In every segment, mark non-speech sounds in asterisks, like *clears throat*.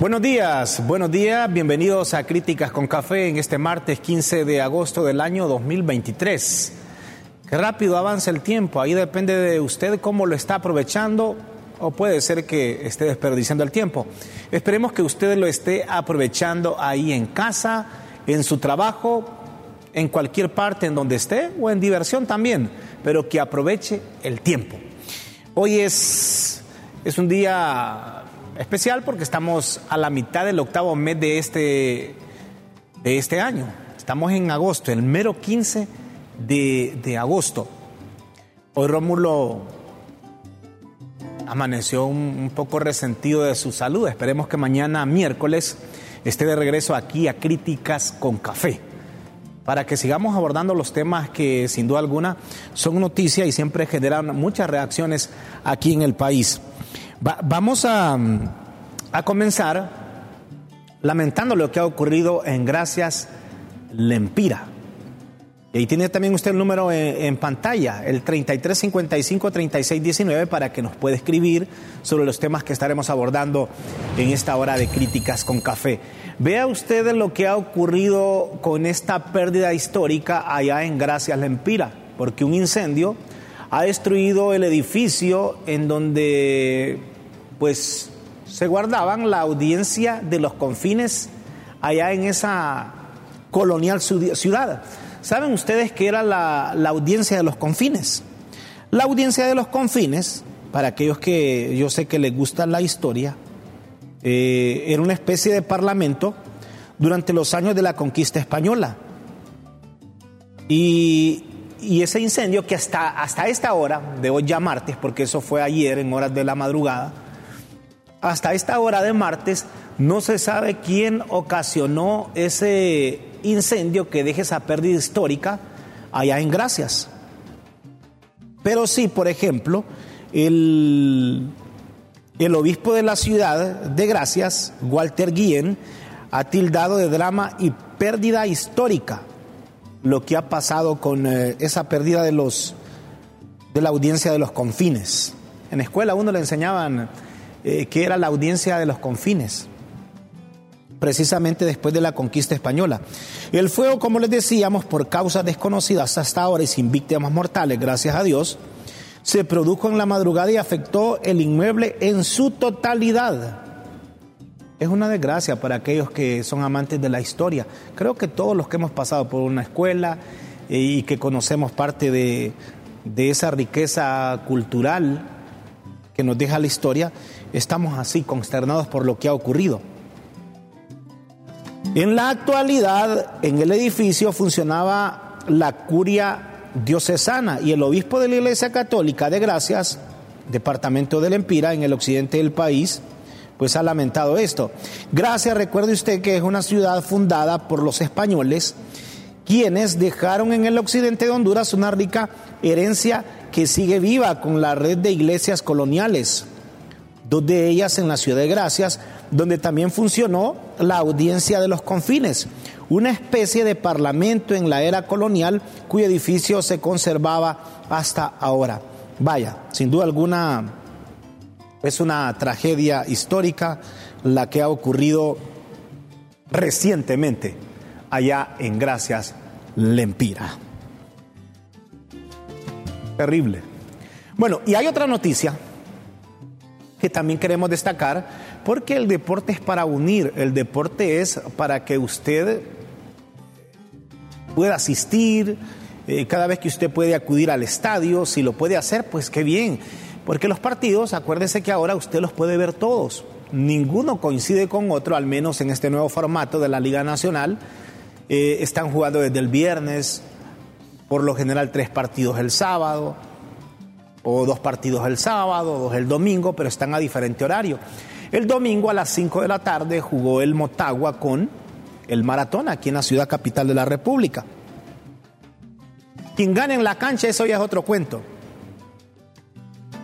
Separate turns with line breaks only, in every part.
Buenos días, buenos días, bienvenidos a Críticas con Café en este martes 15 de agosto del año 2023. Qué rápido avanza el tiempo, ahí depende de usted cómo lo está aprovechando o puede ser que esté desperdiciando el tiempo. Esperemos que usted lo esté aprovechando ahí en casa, en su trabajo, en cualquier parte en donde esté o en diversión también, pero que aproveche el tiempo. Hoy es, es un día especial porque estamos a la mitad del octavo mes de este, de este año. Estamos en agosto, el mero 15 de, de agosto. Hoy Rómulo amaneció un, un, poco resentido de su salud. Esperemos que mañana, miércoles, esté de regreso aquí a Críticas con Café, para que sigamos abordando los temas que sin duda alguna son noticia y siempre generan muchas reacciones aquí en el país. Va, vamos a, a, comenzar lamentando lo que ha ocurrido en Gracias Lempira. Y ahí tiene también usted el número en, pantalla, el 3355-3619, para que nos pueda escribir sobre los temas que estaremos abordando en esta hora de críticas con café. Vea usted lo que ha ocurrido con esta pérdida histórica allá en Gracias Lempira, porque un incendio ha destruido el edificio en donde pues se guardaban la audiencia de los confines allá en esa colonial ciudad. ¿Saben ustedes qué era la, la, audiencia de los confines? La audiencia de los confines, para aquellos que yo sé que les gusta la historia, eh, era una especie de parlamento durante los años de la conquista española. Y, y ese incendio que hasta, hasta esta hora, de hoy ya martes, porque eso fue ayer en horas de la madrugada, hasta esta hora de martes no se sabe quién ocasionó ese incendio que deje esa pérdida histórica allá en Gracias. Pero sí, por ejemplo, el, el obispo de la ciudad de Gracias, Walter Guillén, ha tildado de drama y pérdida histórica lo que ha pasado con eh, esa pérdida de los de la audiencia de los confines. En la escuela uno le enseñaban eh, que era la audiencia de los confines, precisamente después de la conquista española. El fuego, como les decíamos, por causas desconocidas hasta ahora y sin víctimas mortales, gracias a Dios, se produjo en la madrugada y afectó el inmueble en su totalidad. Es una desgracia para aquellos que son amantes de la historia. Creo que todos los que hemos pasado por una escuela eh, y que conocemos parte de, de esa riqueza cultural que nos deja la historia, estamos así consternados por lo que ha ocurrido. En la actualidad, en el edificio funcionaba la curia diocesana y el obispo de la Iglesia Católica de Gracias, departamento del Empira, en el occidente del país, pues ha lamentado esto. Gracias, recuerde usted que es una ciudad fundada por los españoles, quienes dejaron en el occidente de Honduras una rica herencia que sigue viva con la red de iglesias coloniales, dos de ellas en la ciudad de Gracias, donde también funcionó la audiencia de los confines, una especie de parlamento en la era colonial cuyo edificio se conservaba hasta ahora. Vaya, sin duda alguna es una tragedia histórica la que ha ocurrido recientemente allá en Gracias Lempira. Terrible. Bueno, y hay otra noticia que también queremos destacar, porque el deporte es para unir, el deporte es para que usted pueda asistir, eh, cada vez que usted puede acudir al estadio, si lo puede hacer, pues qué bien, porque los partidos, acuérdese que ahora usted los puede ver todos, ninguno coincide con otro, al menos en este nuevo formato de la Liga Nacional, eh, están jugando desde el viernes, por lo general tres partidos el sábado, o dos partidos el sábado, dos el domingo, pero están a diferente horario. El domingo a las 5 de la tarde jugó el Motagua con el Maratón aquí en la ciudad capital de la República. Quien gane en la cancha, eso ya es otro cuento.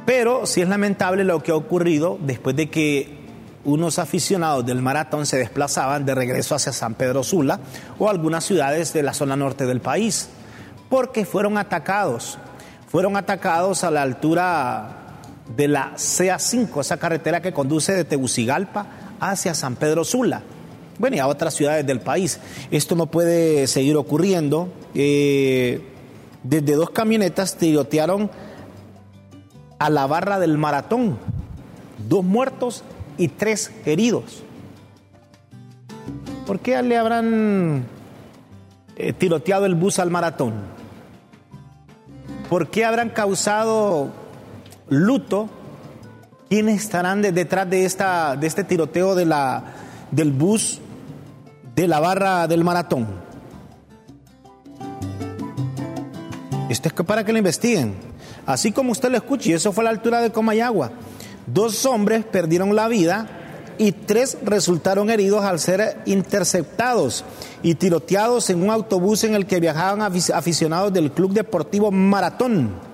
Pero sí es lamentable lo que ha ocurrido después de que unos aficionados del maratón se desplazaban de regreso hacia San Pedro Sula o algunas ciudades de la zona norte del país, porque fueron atacados. Fueron atacados a la altura de la CA5, esa carretera que conduce de Tegucigalpa hacia San Pedro Sula. Bueno, y a otras ciudades del país. Esto no puede seguir ocurriendo. Eh, desde dos camionetas tirotearon a la barra del maratón. Dos muertos y tres heridos. ¿Por qué le habrán eh, tiroteado el bus al maratón? ¿Por qué habrán causado luto? ¿Quiénes estarán detrás de, esta, de este tiroteo de la, del bus de la barra del maratón? Esto es para que lo investiguen. Así como usted lo escucha, y eso fue a la altura de Comayagua. Dos hombres perdieron la vida y tres resultaron heridos al ser interceptados y tiroteados en un autobús en el que viajaban aficionados del Club Deportivo Maratón.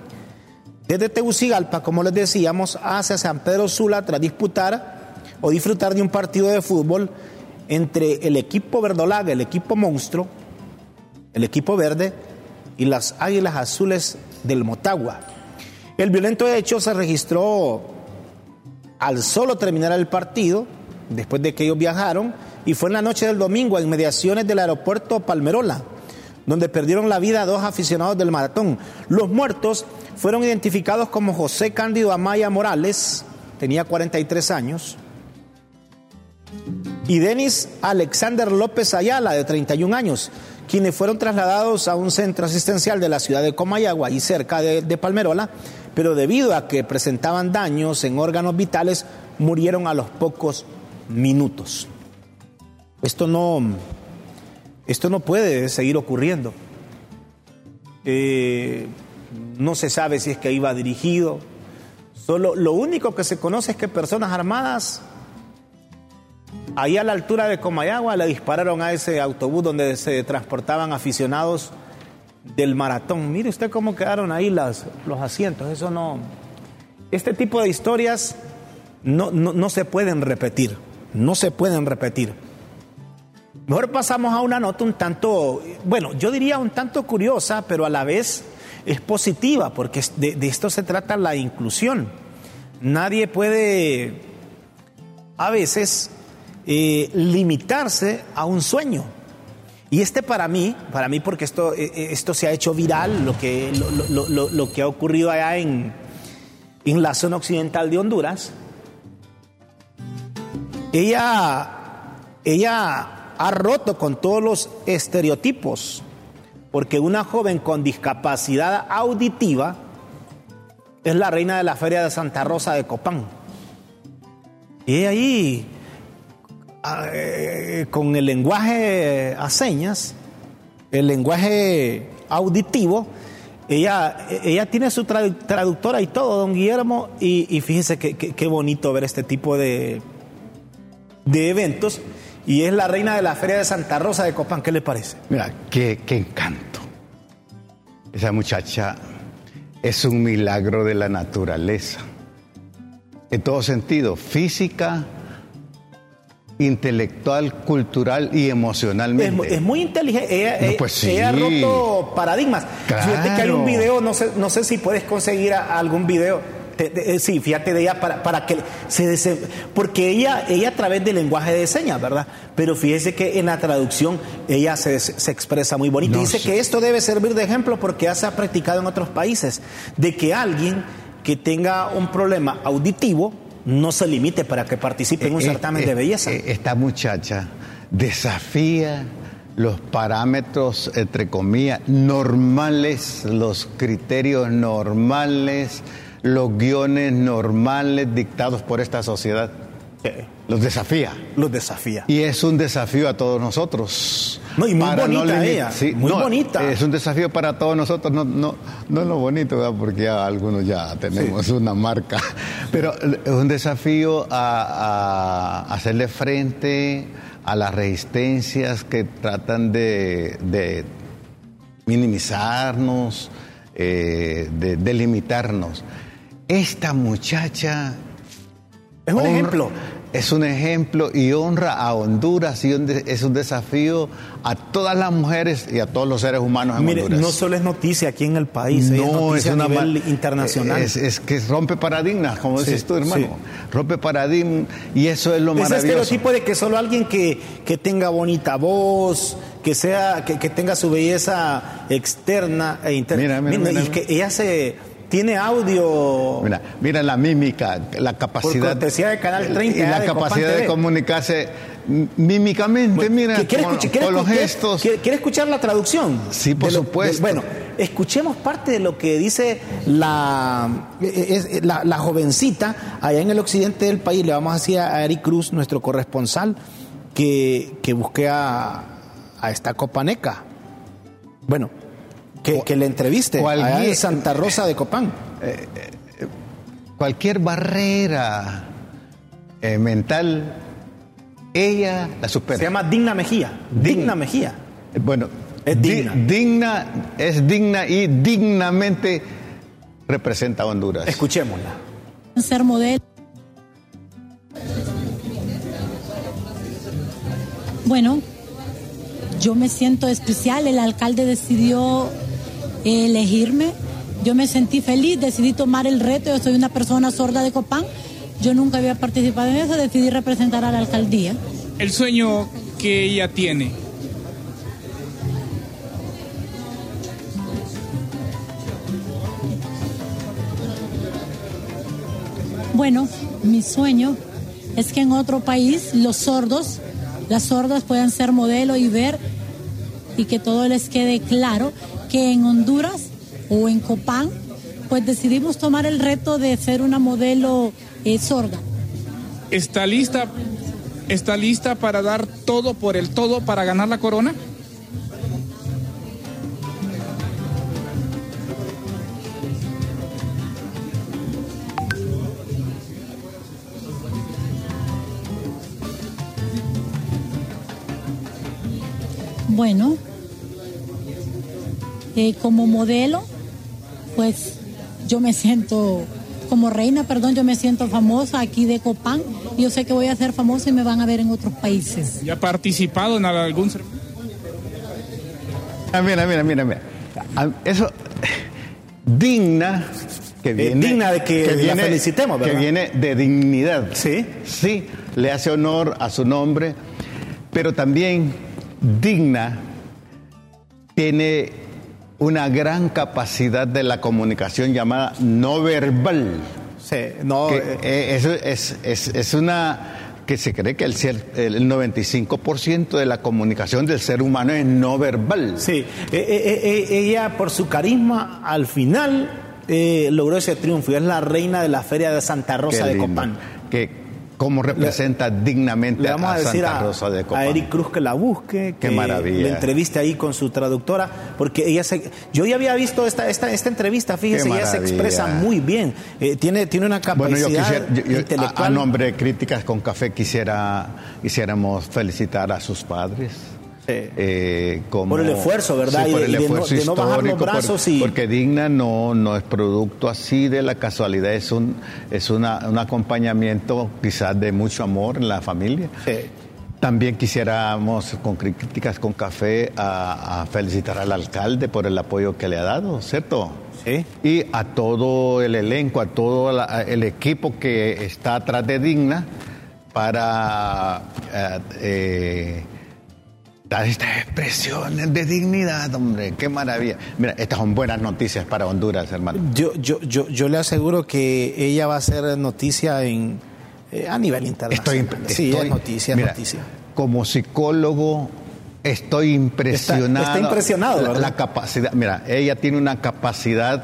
Desde Tegucigalpa, como les decíamos, hacia San Pedro Sula tras disputar o disfrutar de un partido de fútbol entre el equipo verdolaga, el equipo monstruo, el equipo verde y las águilas azules del Motagua. El violento hecho se registró al solo terminar el partido, después de que ellos viajaron, y fue en la noche del domingo a inmediaciones del aeropuerto Palmerola, donde perdieron la vida dos aficionados del maratón. Los muertos fueron identificados como José Cándido Amaya Morales, tenía 43 años, y Denis Alexander López Ayala, de 31 años, quienes fueron trasladados a un centro asistencial de la ciudad de Comayagua y cerca de, Palmerola, pero debido a que presentaban daños en órganos vitales, murieron a los pocos minutos. Esto no, esto no puede seguir ocurriendo. Eh, no se sabe si es que iba dirigido. Solo lo único que se conoce es que personas armadas Ahí a la altura de Comayagua le dispararon a ese autobús donde se transportaban aficionados del maratón. Mire usted cómo quedaron ahí las, los asientos. Eso no. Este tipo de historias no, no, se pueden repetir. No se pueden repetir. Mejor pasamos a una nota un tanto, bueno, yo diría un tanto curiosa, pero a la vez es positiva, porque de, esto se trata la inclusión. Nadie puede a veces eh, limitarse a un sueño. Y este para mí, para mí porque esto, eh, eh, esto se ha hecho viral, lo que, lo, que ha ocurrido allá en, en la zona occidental de Honduras, ella, ella ha roto con todos los estereotipos, porque una joven con discapacidad auditiva es la reina de la feria de Santa Rosa de Copán. Y ahí eh, con el lenguaje a señas, el lenguaje auditivo, ella, ella tiene su traductora y todo, don Guillermo, y, fíjese qué bonito ver este tipo de, de eventos. Y es la reina de la Feria de Santa Rosa de Copán, ¿qué le parece?
Mira, qué, qué encanto. Esa muchacha es un milagro de la naturaleza. En todo sentido, física, intelectual, cultural y emocionalmente.
Es, muy inteligente. Ella, pues ha roto paradigmas. Fíjate que hay un video, no sé, no sé si puedes conseguir algún video. Eh, sí, fíjate de ella para, para que se porque ella ella a través del lenguaje de señas, ¿verdad? Pero fíjese que en la traducción ella se, se expresa muy bonito. Dice que esto debe servir de ejemplo porque ya se ha practicado en otros países de que alguien que tenga un problema auditivo no se limite para que participe en un eh, eh, certamen de belleza.
Esta muchacha desafía los parámetros, entre comillas, normales, los criterios normales, los guiones normales dictados por esta sociedad. Los desafía.
Los desafía.
Y es un desafío a todos nosotros.
No, y muy bonita ella, muy
no,
bonita.
Es un desafío para todos nosotros, no, no, no es lo bonito, ¿verdad? porque ya algunos ya tenemos una marca, *laughs* pero es un desafío a, a, hacerle frente a las resistencias que tratan de, de minimizarnos, eh, de delimitarnos. Esta muchacha
es un ejemplo.
Es un ejemplo y honra a Honduras y es un desafío a todas las mujeres y a todos los seres humanos en
Mire,
Honduras.
no solo es noticia aquí en el país, no, es, noticia es una a nivel internacional.
Es, es, que rompe paradigmas, como sí, dices tú, hermano. Sí. Rompe paradigmas y eso es lo
Ese
maravilloso.
estereotipo de que solo alguien que, que tenga bonita voz, que sea, que, que tenga su belleza externa e interna.
Mira, mira, mira,
y que ella se tiene audio.
Mira, mira la mímica, la capacidad.
Por de Canal 30.
Y la
de
capacidad de comunicarse mímicamente, bueno, mira,
¿quiere
con,
escuchar, ¿quiere,
con los
¿quiere,
gestos.
¿quiere, ¿Quiere escuchar la traducción?
Sí, por
de lo,
supuesto.
De, bueno, escuchemos parte de lo que dice la, es, la, la, jovencita allá en el occidente del país. Le vamos a decir a Eric Cruz, nuestro corresponsal, que, que busque a, a esta copaneca. Bueno, que, que, le entreviste
cualquier,
allá en Santa Rosa de Copán.
Eh, eh, cualquier barrera eh, mental, ella la supera.
Se llama Digna Mejía. Digna, digna Mejía.
Bueno,
es digna.
Di, digna. Es digna y dignamente representa a Honduras.
Escuchémosla.
Ser modelo. Bueno, yo me siento especial. El alcalde decidió elegirme. Yo me sentí feliz, decidí tomar el reto. Yo soy una persona sorda de Copán. Yo nunca había participado en eso, decidí representar a la alcaldía.
El sueño que ella tiene.
Bueno, mi sueño es que en otro país los sordos, las sordas puedan ser modelo y ver y que todo les quede claro que en Honduras o en Copán, pues decidimos tomar el reto de ser una modelo eh, sorda.
¿Está lista, ¿Está lista para dar todo por el todo para ganar la corona?
Bueno, eh, como modelo, pues yo me siento como reina, perdón, yo me siento famosa aquí de Copán. Yo sé que voy a ser famosa y me van a ver en otros países.
¿Ya ha participado en algún
ah, mira, mira, mira, mira. Eso digna que viene
eh, digna de que,
que
viene, la felicitemos, ¿verdad?
Que viene de dignidad.
Sí.
Sí, le hace honor a su nombre, pero también digna tiene una gran capacidad de la comunicación llamada no verbal.
Sí, no.
Que, eh, es, es, es, es, una que se cree que el, el 95% de la comunicación del ser humano es no verbal.
Sí, eh, eh, ella por su carisma al final logró ese triunfo y es la reina de la feria de Santa Rosa de Copán.
Que, cómo representa le, dignamente
le vamos a, decir
Santa Rosa de Copán.
A Eric Cruz que la busque,
Qué
que
maravilla.
le entreviste ahí con su traductora, porque ella se, yo ya había visto esta, esta, esta entrevista, fíjese, ella se expresa muy bien, eh, tiene, tiene una capacidad
bueno, yo quisiera, yo, yo,
intelectual.
A, a, nombre de Críticas con Café quisiera, quisiéramos felicitar a sus padres. Eh, como,
por el esfuerzo, ¿verdad?
Sí, por el
y de,
esfuerzo
no, de no bajar los brazos
por,
y...
Porque Digna no, no es producto así de la casualidad, es un, es una, un acompañamiento quizás de mucho amor en la familia. También quisiéramos, con críticas con café, a, a, felicitar al alcalde por el apoyo que le ha dado, ¿cierto? Y a todo el elenco, a todo la, el equipo que está atrás de Digna para eh, eh, estas expresiones de dignidad, hombre, qué maravilla. Mira, estas son buenas noticias para Honduras, hermano.
Yo, yo, yo, yo le aseguro que ella va a ser noticia en, eh, a nivel internacional.
Estoy,
sí,
estoy,
es noticia,
mira,
noticia.
Como psicólogo, estoy impresionado.
Está, está impresionado,
la,
¿verdad?
la capacidad, mira, ella tiene una capacidad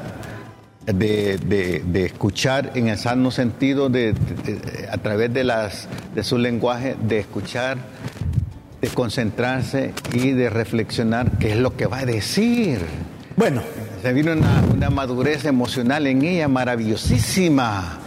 de, de- de escuchar en el sano sentido, de, de- de- a través de, las, de su lenguaje, de escuchar, de concentrarse y de reflexionar qué es lo que va a decir.
Bueno,
Se vino una, una madurez emocional en ella maravillosísima.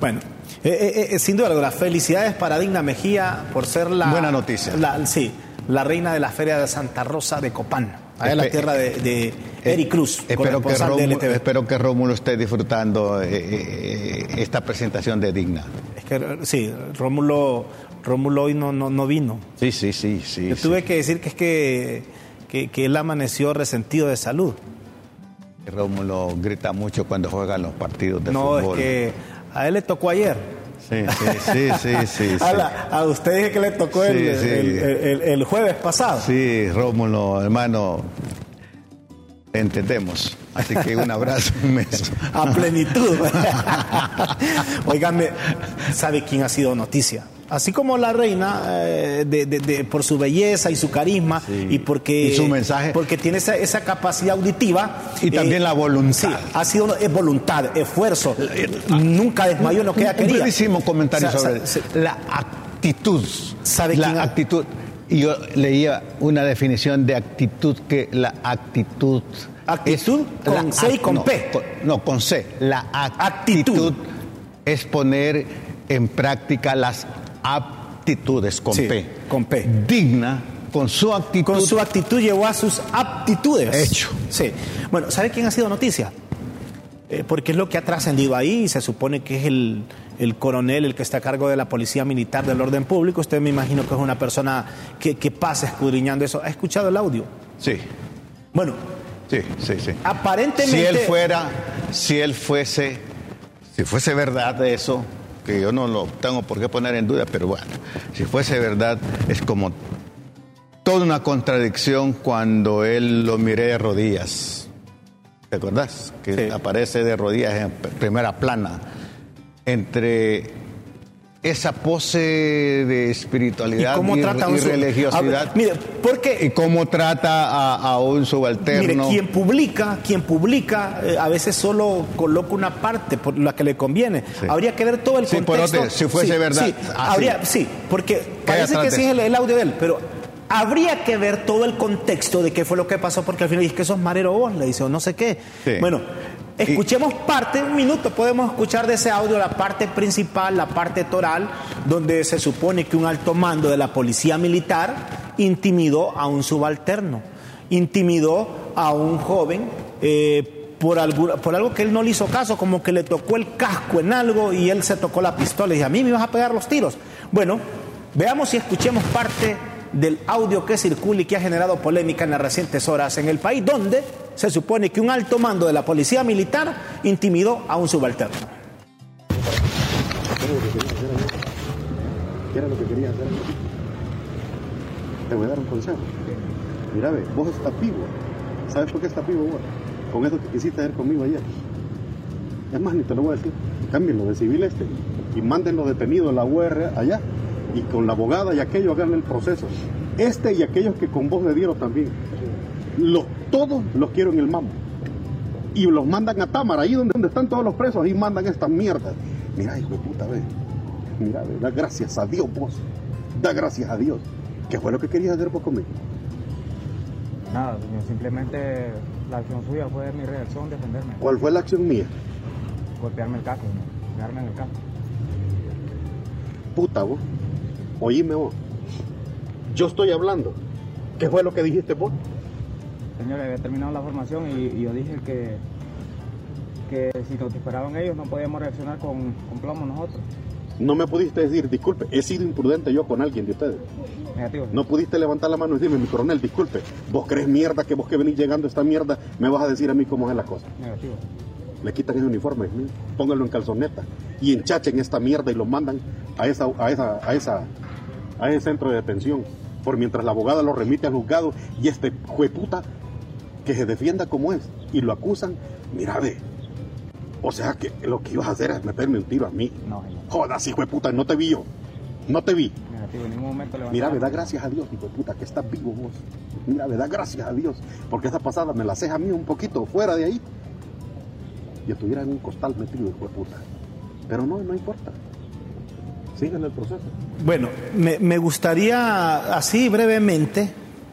bueno. eh, eh, eh, sin duda, alguna, felicidades para Digna Mejía por ser la.
Buena noticia.
la- sí, la reina de la Feria de Santa Rosa de Copán, allá en la tierra de, de Eric Cruz,
Espero que, Rómulo,
LTV.
espero que Rómulo esté disfrutando eh, esta presentación de Digna.
Es que sí, Rómulo, Rómulo hoy no, no, no vino.
Sí, sí, sí, sí.
Yo
sí.
tuve que decir que es que, que, que él amaneció resentido de salud.
Rómulo grita mucho cuando juegan los partidos de
no,
fútbol.
es que a él le tocó ayer.
Sí, sí, sí, sí, *laughs* sí.
A,
sí.
la- a usted dije que le tocó el,
Sí,
el- el- el jueves pasado.
Sí, Rómulo, hermano, te entendemos. Así que un abrazo, *laughs* un beso.
A plenitud. *laughs* Óigame, ¿sabe quién ha sido noticia? Así como la reina, eh, de- de- de- por su belleza y su carisma,
Sí.
y porque.
Y su mensaje.
Porque tiene esa, esa capacidad auditiva.
Y también la voluntad.
Sí, ha sido es voluntad, esfuerzo. Nunca desmayó en lo que ella quería.
brevísimo comentario
O sea,
sobre la actitud.
¿Sabe
la
quién
actitud. Y yo leía una definición de actitud que la actitud.
¿Actitud?
es
¿Con C y con
no,
P?
no, con C. La
Actitud.
actitud es poner en práctica las aptitudes con
Sí,
P.
con P.
Digna, con su actitud.
Con su actitud llevó a sus aptitudes.
Hecho.
Sí. Bueno, ¿sabe quién ha sido noticia? Eh, porque es lo que ha trascendido ahí y se supone que es el, el coronel el que está a cargo de la Policía Militar del Orden Público. Usted me imagino que es una persona que, que pasa escudriñando eso. ¿Ha escuchado el audio?
Sí,
Bueno,
sí, sí, sí.
aparentemente...
Si él fuera, si él fuese, si fuese verdad eso, que yo no lo tengo por qué poner en duda, pero bueno, si fuese verdad, es como toda una contradicción cuando él lo miré de rodillas. ¿Te acordás? Que
Sí.
aparece de rodillas en primera plana. Entre esa pose de
¿Y
espiritualidad
cómo
y,
trata a un
y religiosidad.
A- mire, porque
y cómo trata a, a un
Mire,
subalterno.
quien publica, quien publica, eh, a veces solo coloca una parte por la que le conviene.
Sí.
Habría que ver todo el
Sí, por
contexto.
otro, si fuese verdad,
Sí,
ah,
habría,
sí.
porque parece que sí es el, el audio de él, pero habría que ver todo el contexto de qué fue lo que pasó, porque al final dice que sos marero vos, le dice, o no sé qué. Bueno, escuchemos parte, un minuto, podemos escuchar de ese audio la parte principal, la parte toral, donde se supone que un alto mando de la policía militar intimidó a un subalterno, intimidó a un joven. eh, por, algu- por algo que él no le hizo caso, como que le tocó el casco en algo y él se tocó la pistola y dice, a mí me vas a pegar los tiros. Bueno, veamos y escuchemos parte del audio que circula y que ha generado polémica en las recientes horas en el país, donde se supone que un alto mando de la policía militar intimidó a un subalterno.
¿Qué era lo que querías hacer? Te voy a dar un consejo. Mira, ve, vos estás vivo. ¿Sabes por qué estás vivo vos? Con eso que quisiste hacer conmigo ayer. Es más, ni te lo voy a decir. Cámbienlo de civil este y mándenlo detenido a la UR allá. Y con la abogada y aquello hagan el proceso. Este y aquellos que con vos le dieron también. Los, todos los quiero en el mamo. Y los mandan a Támara, ahí donde, donde están todos los presos, ahí mandan estas mierdas. Mira, hijo de puta, ve. Mira, ve, da gracias a Dios vos. Da gracias a Dios. ¿Qué fue lo que querías hacer vos conmigo?
Nada, señor, simplemente la acción suya fue mi reacción, defenderme,
¿Cuál fue la acción mía?
golpearme el casco, señor, pegarme en el casco.
Puta vos. Oíme vos. Yo estoy hablando. ¿Qué fue lo que dijiste vos?
Señor, había terminado la formación y, y yo dije que, que si nos disparaban ellos no podíamos reaccionar con, con plomo nosotros.
No me pudiste decir, disculpe, he sido imprudente yo con alguien de ustedes.
Negativo.
No pudiste levantar la mano y decirme, mi coronel, disculpe, vos crees mierda que vos que venís llegando a esta mierda, me vas a decir a mí cómo es la cosa.
Negativo.
Le quitan ese uniforme, ¿sí? pónganlo en calzoneta y enchachen esta mierda y lo mandan a esa, a esa, a esa, a ese centro de detención. Por mientras la abogada lo remite al juzgado y este jueputa que se defienda como es y lo acusan, mira ve. O sea que lo que ibas a hacer es meterme un tiro a mí.
No, señor.
Jodas, hijo de puta, no te vi yo. No te vi.
Negativo, en ningún momento levanté
Mira, me da gracias a Dios, hijo de puta, que estás vivo vos. Mira, me da gracias a Dios, porque esa pasada me la haces a mí un poquito fuera de ahí. y estuviera en un costal metido, hijo de puta. Pero no, no importa. Sigan el proceso.
Bueno, me, me gustaría así brevemente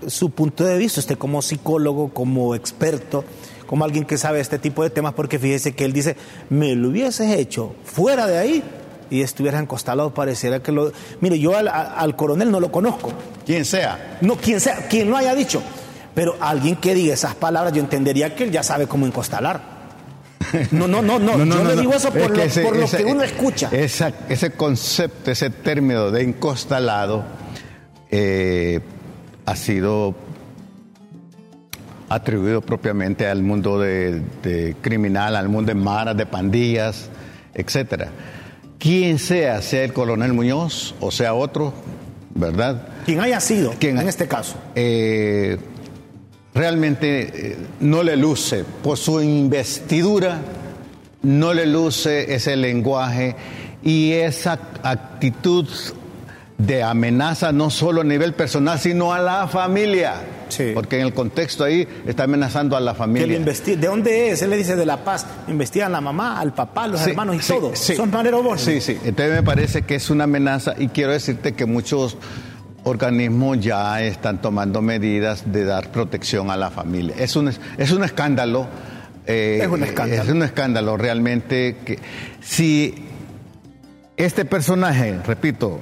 su punto de vista, usted como psicólogo, como experto, como alguien que sabe este tipo de temas, porque fíjese que él dice, me lo hubieses hecho fuera de ahí y estuvieras encostalado, pareciera que lo... Mire, yo al, al coronel no lo conozco.
Quien sea.
No, quien sea, quien lo haya dicho. Pero alguien que diga esas palabras, yo entendería que él ya sabe cómo encostalar. No, no, no, no. yo le digo eso por,
Es
lo,
que ese-
por lo
ese-
que uno escucha.
esa- ese concepto, ese término de encostalado eh, ha sido atribuido propiamente al mundo de, de criminal, al mundo de maras, de pandillas, etcétera. Quien sea, sea el coronel Muñoz o sea otro, ¿verdad?
Quien haya sido,
Quien-
en este caso.
eh, realmente eh, no le luce, por su investidura, no le luce ese lenguaje y esa actitud de amenaza no solo a nivel personal, sino a la familia.
Sí.
Porque en el contexto ahí está amenazando a la familia.
¿De dónde es? Él le dice de La Paz. Investigan a la mamá, al papá, a los
Sí,
hermanos y
sí,
todo.
sí.
Son Manero Borges.
Sí, sí. Entonces me parece que es una amenaza y quiero decirte que muchos organismos ya están tomando medidas de dar protección a la familia. Es un, es un escándalo. eh,
Es un escándalo.
Es un escándalo realmente que si este personaje, repito,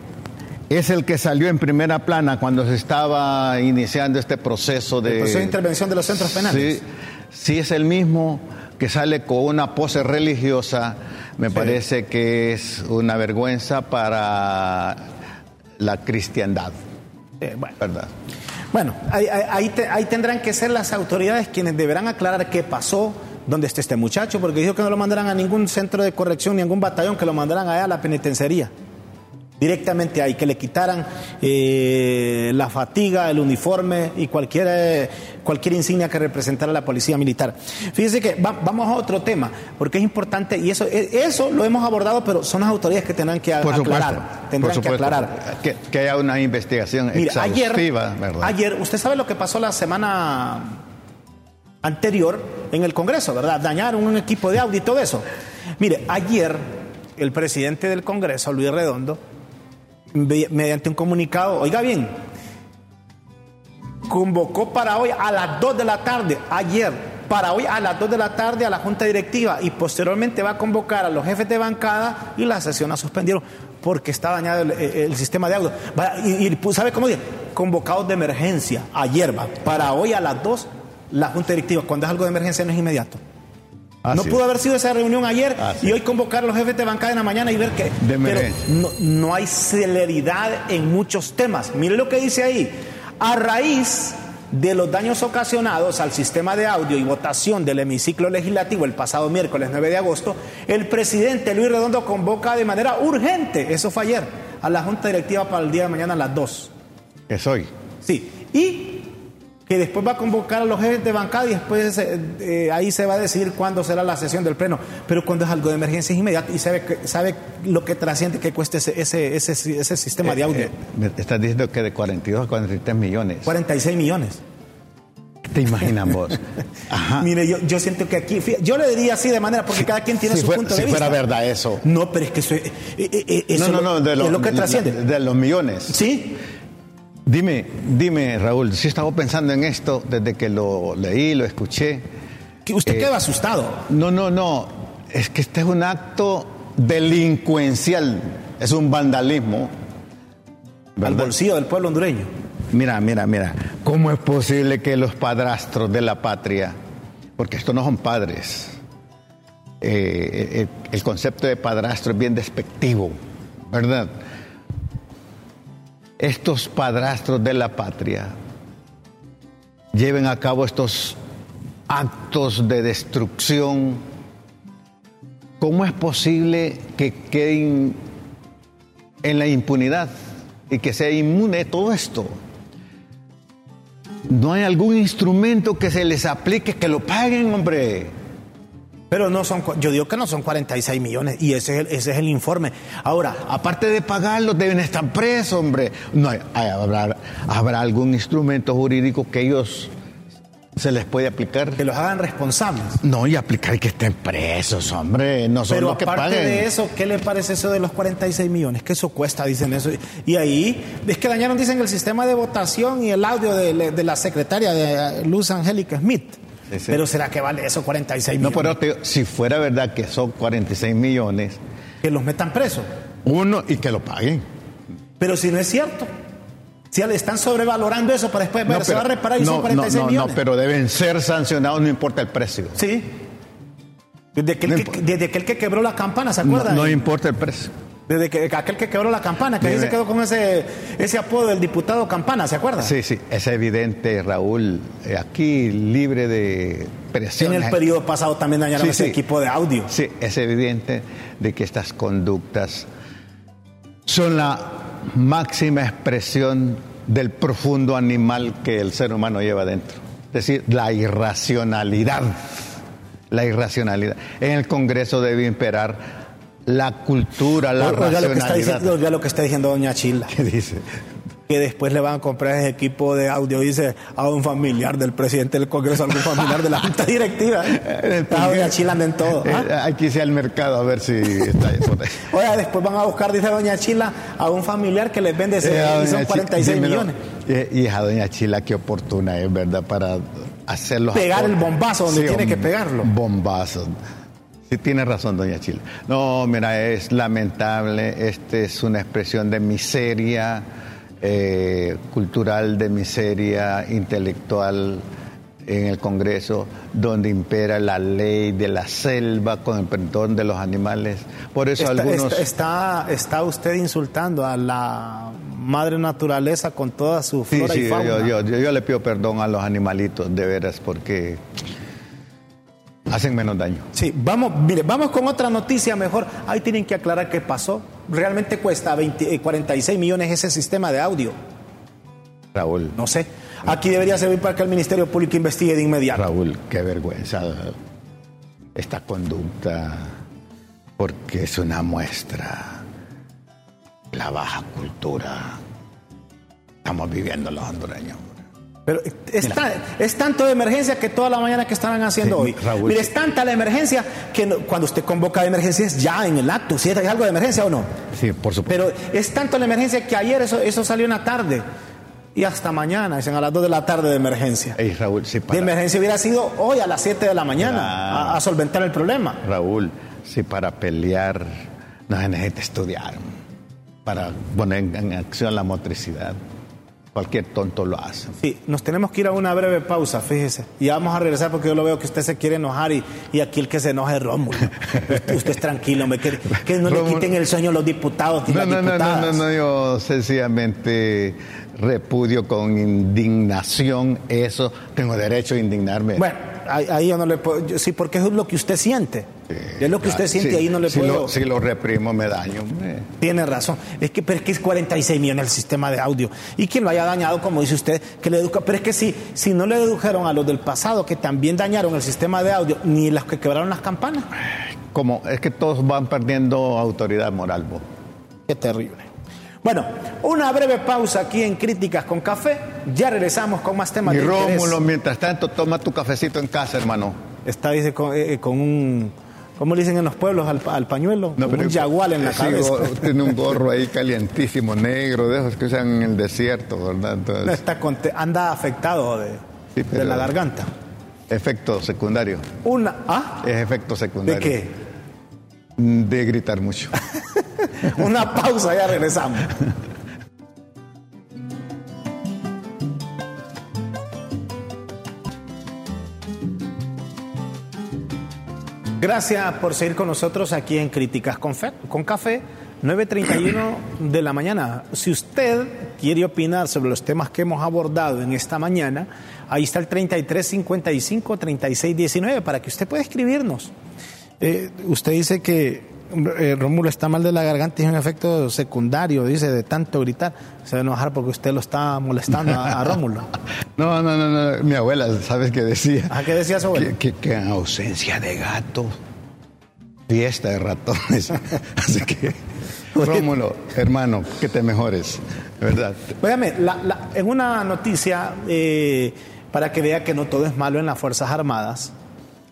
es el que salió en primera plana cuando se estaba iniciando este proceso de...
El proceso de intervención de los centros penales.
Sí, si es el mismo que sale con una pose religiosa, me parece que es una vergüenza para la cristiandad,
Eh, bueno.
¿verdad?
Bueno, ahí, ahí- te- ahí tendrán que ser las autoridades quienes deberán aclarar qué pasó, dónde está este muchacho, porque dijo que no lo mandarán a ningún centro de corrección, ningún batallón, que lo mandarán allá a la penitenciaría. Directamente ahí, que le quitaran eh, la fatiga, el uniforme y cualquier, eh, cualquier insignia que representara la policía militar. Fíjese que va- vamos a otro tema, porque es importante, y eso, eh, eso lo hemos abordado, pero son las autoridades que tendrán que a-
Por supuesto,
aclarar. Tendrán
por
que aclarar.
Que, que haya una investigación
Mire, ayer,
exhaustiva, ¿verdad?
ayer, usted sabe lo que pasó la semana anterior en el Congreso, ¿verdad? Dañaron un equipo de audio y todo eso. Mire, ayer el presidente del Congreso, Luis Redondo, mediante un comunicado, oiga bien, convocó para hoy a las 2 de la tarde, ayer, para hoy a las 2 de la tarde a la Junta Directiva y posteriormente va a convocar a los jefes de bancada y la sesión la suspendieron porque está dañado el, el sistema de audio. Y, y, pues, ¿sabe cómo dice? Convocados de emergencia, ayer va, para hoy a las 2 la Junta Directiva, cuando es algo de emergencia no es inmediato.
Así
no
es.
pudo haber sido esa reunión ayer
Así
y hoy convocar a los jefes de bancada en la mañana y ver que... Pero no, no hay celeridad en muchos temas. Mire lo que dice ahí. A raíz de los daños ocasionados al sistema de audio y votación del hemiciclo legislativo el pasado miércoles 9 de agosto, el presidente Luis Redondo convoca de manera urgente, eso fue ayer, a la Junta Directiva para el día de mañana a las 2.
Que soy.
Sí, y que después va a convocar a los jefes de bancada y después eh, eh, ahí se va a decidir cuándo será la sesión del pleno. Pero cuando es algo de emergencia es inmediato y sabe, que- sabe lo que trasciende que cuesta ese, ese, ese, ese sistema de audio.
Eh, estás diciendo que de 42 a 43 millones.
46 millones.
¿Te imaginas vos? *laughs* Ajá.
Mire, yo, yo siento que aquí, yo le diría así de manera, porque cada quien tiene
si
su punto
si
de vista.
fuera verdad eso.
No, pero es que eso, eh, eh, eh, eso
no, no, no, de,
es
lo-
lo que trasciende.
de los millones.
¿Sí?
Dime, dime, Raúl, si estaba pensando en esto desde que lo leí, lo escuché.
Que usted
Eh,
queda asustado.
No, no, no. Es que este es un acto delincuencial. Es un vandalismo.
Al bolsillo del pueblo hondureño.
Mira, mira, mira. ¿Cómo es posible que los padrastros de la patria, porque estos no son padres, eh, el, el concepto de padrastro es bien despectivo, ¿verdad? Estos padrastros de la patria lleven a cabo estos actos de destrucción. ¿Cómo es posible que queden en la impunidad y que sea inmune todo esto? No hay algún instrumento que se les aplique, que lo paguen, hombre.
Pero no son, yo digo que no son 46 millones y ese es el, ese es el informe. Ahora,
Aparte de pagarlos, deben estar presos, hombre. No hay- hay- habrá, habrá algún instrumento jurídico que ellos se les puede aplicar.
Que los hagan responsables.
No, y aplicar que estén presos, hombre. No son
Pero
los que
aparte
paguen.
de eso, ¿qué le parece eso de los 46 millones? Que eso cuesta, dicen eso. Y ahí, es que dañaron, dicen, el sistema de votación y el audio de, de la secretaria de Luz Angélica Smith. Pero ¿será que vale eso 46
No,
millones?
pero te digo, si fuera verdad que son 46 millones,
Que los metan presos.
uno y que lo paguen.
Pero si no es cierto. Si le están sobrevalorando eso para después ver,
No,
se va a
pero-
reparar y
no,
son 46
no, no,
millones.
No, pero deben ser sancionados, no importa el precio.
Sí. Desde aquel,
No
que, desde aquel que quebró la campana, ¿se
No,
acuerdan?
no importa el precio.
Desde que, aquel que quebró la campana, que ahí se quedó con ese, ese apodo del diputado Campana, ¿se acuerdan?
Sí, sí, es evidente, Raúl, eh, aquí libre de
En
presión.
el periodo pasado también dañaron
Sí,
ese
sí.
equipo de audio.
Sí, es evidente de que estas conductas son la máxima expresión del profundo animal que el ser humano lleva dentro. Es decir, la irracionalidad. La irracionalidad. En el Congreso debe imperar la cultura, la
Oiga lo, que está
racionalidad.
diciendo, oiga lo que está diciendo doña Chila.
¿Qué dice?
Que después le van a comprar ese equipo de audio, dice, a un familiar del presidente del Congreso, a algún familiar de la Junta Directiva. *laughs*
El
Ah, doña Chila anda en todo. ¿ah?
Eh, hay que irse al mercado a ver si está eso. *laughs*
Oiga, después van a buscar, dice doña Chila, a un familiar que les vende ese,
Eh,
y son
Chi-
46
dímelo.
millones.
Eh, Y a doña Chila, qué oportuna es, ¿verdad? Para hacerlo.
Pegar el bombazo donde tiene que pegarlo.
Bombazo. Sí, tiene razón, doña Chila. No, mira, es lamentable. Este es una expresión de miseria eh, cultural, de miseria intelectual en el Congreso, donde impera la ley de la selva con el perdón de los animales. Por eso
Está,
algunos...
está, está, usted insultando a la madre naturaleza con toda su
Sí,
flora
sí,
y fauna.
yo, yo- yo- yo le pido perdón a los animalitos, de veras, porque hacen menos daño.
Sí, vamos, mire, vamos con otra noticia mejor. Ahí tienen que aclarar qué pasó. Realmente cuesta 20, eh, 46 millones ese sistema de audio.
Raúl,
No sé. Aquí debería servir para que el Ministerio Público investigue de inmediato.
Raúl, qué vergüenza esta conducta, porque es una muestra de la baja cultura. Estamos viviendo los hondureños.
Pero es, ta- es tanto de emergencia que toda la mañana que estaban haciendo
Sí,
hoy.
Raúl.
Mire, es tanta la emergencia que no- cuando usted convoca de emergencia es ya en el acto. Si es algo de emergencia o no.
Sí, por supuesto.
Pero es tanto la emergencia que ayer eso, eso salió en la tarde. Y hasta mañana, dicen a las 2 de la tarde de emergencia.
Ey, Raúl, sí,
De
para,
emergencia hubiera sido hoy a las 7 de la mañana a, a solventar el problema.
Raúl, si para pelear no se necesita estudiar, para poner en, en acción la motricidad, cualquier tonto lo hace.
Sí, nos tenemos que ir a una breve pausa, fíjese. Y vamos a regresar porque yo lo veo que usted se quiere enojar y, y aquí el que se enoja es Rómulo. usted, usted es tranquilo, me quiere- que no le quiten el sueño a los diputados y
No,
las
no, no, no, no, no, yo sencillamente repudio con indignación eso, tengo derecho a indignarme.
Bueno, ahí, ahí yo no le puedo. yo- sí, porque es lo que usted siente. es lo que usted
Sí,
siente y ahí no le
si
puedo.
Lo, si lo reprimo me daño.
Tiene razón. Es que, pero es que es 46 millones el sistema de audio. Y quien lo haya dañado, como dice usted, que le educa. Pero es que si, si no le dedujeron a los del pasado que también dañaron el sistema de audio, ni los que quebraron las campanas.
Como es que todos van perdiendo autoridad moral. vos.
Qué terrible. Bueno, una breve pausa aquí en Críticas con Café. Ya regresamos con más temas
Y
de interés.
Rómulo, mientras tanto, toma tu cafecito en casa, hermano.
Está, dice, con, eh, con un. ¿Cómo le dicen en los pueblos al, pa- al pañuelo? con un yagual en la
sí,
cabeza.
go- tiene un gorro ahí *laughs* calientísimo, negro, de esos que usan en el desierto, ¿verdad? Entonces,
No está conte- anda afectado de,
Sí,
de
pero-
la garganta.
efecto secundario.
Una. ¿Ah?
Es efecto
¿De
secundario.
qué?
De gritar mucho. *laughs* *laughs*
Una pausa, ya regresamos. Gracias por seguir con nosotros aquí en Críticas con, Fe- con Café, 9.31 de la mañana. Si usted quiere opinar sobre los temas que hemos abordado en esta mañana, ahí está el 3355-3619 para que usted pueda escribirnos. Eh, usted dice que eh, Rómulo está mal de la garganta y es un efecto secundario, dice, de tanto gritar. Se va a enojar porque usted lo está molestando a, a Rómulo. *laughs*
No, no, no, no. Mi abuela, ¿sabes qué decía?
¿A qué decía su abuela?
Que, que- que en ausencia de gato, fiesta de ratones. *laughs* Así que, Rómulo, hermano, que te mejores, ¿verdad?
Óigame, la- la- en una noticia, eh, para que vea que no todo es malo en las Fuerzas Armadas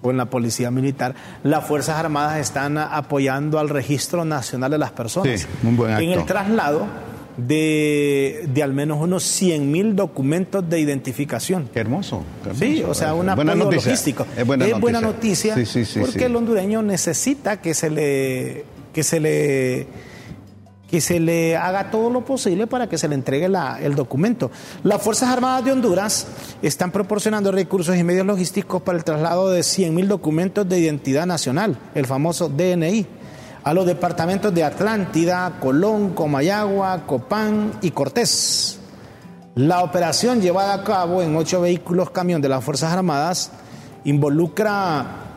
o en la Policía Militar. Las Fuerzas Armadas están apoyando al Registro Nacional de las Personas.
Sí, un buen acto.
En el traslado de, de al menos unos 100 mil documentos de identificación.
Qué hermoso. qué
Sí,
hermoso.
o sea, un
Es buena
apoyo
noticia.
logístico.
Es buena noticia.
noticia
Sí, sí, sí,
porque el hondureño necesita que se le que se le que se le haga todo lo posible para que se le entregue el documento. Las Fuerzas Armadas de Honduras están proporcionando recursos y medios logísticos para el traslado de 100 mil documentos de identidad nacional, el famoso DNI, a los departamentos de Atlántida, Colón, Comayagua, Copán y Cortés. La operación llevada a cabo en ocho vehículos camión de las Fuerzas Armadas involucra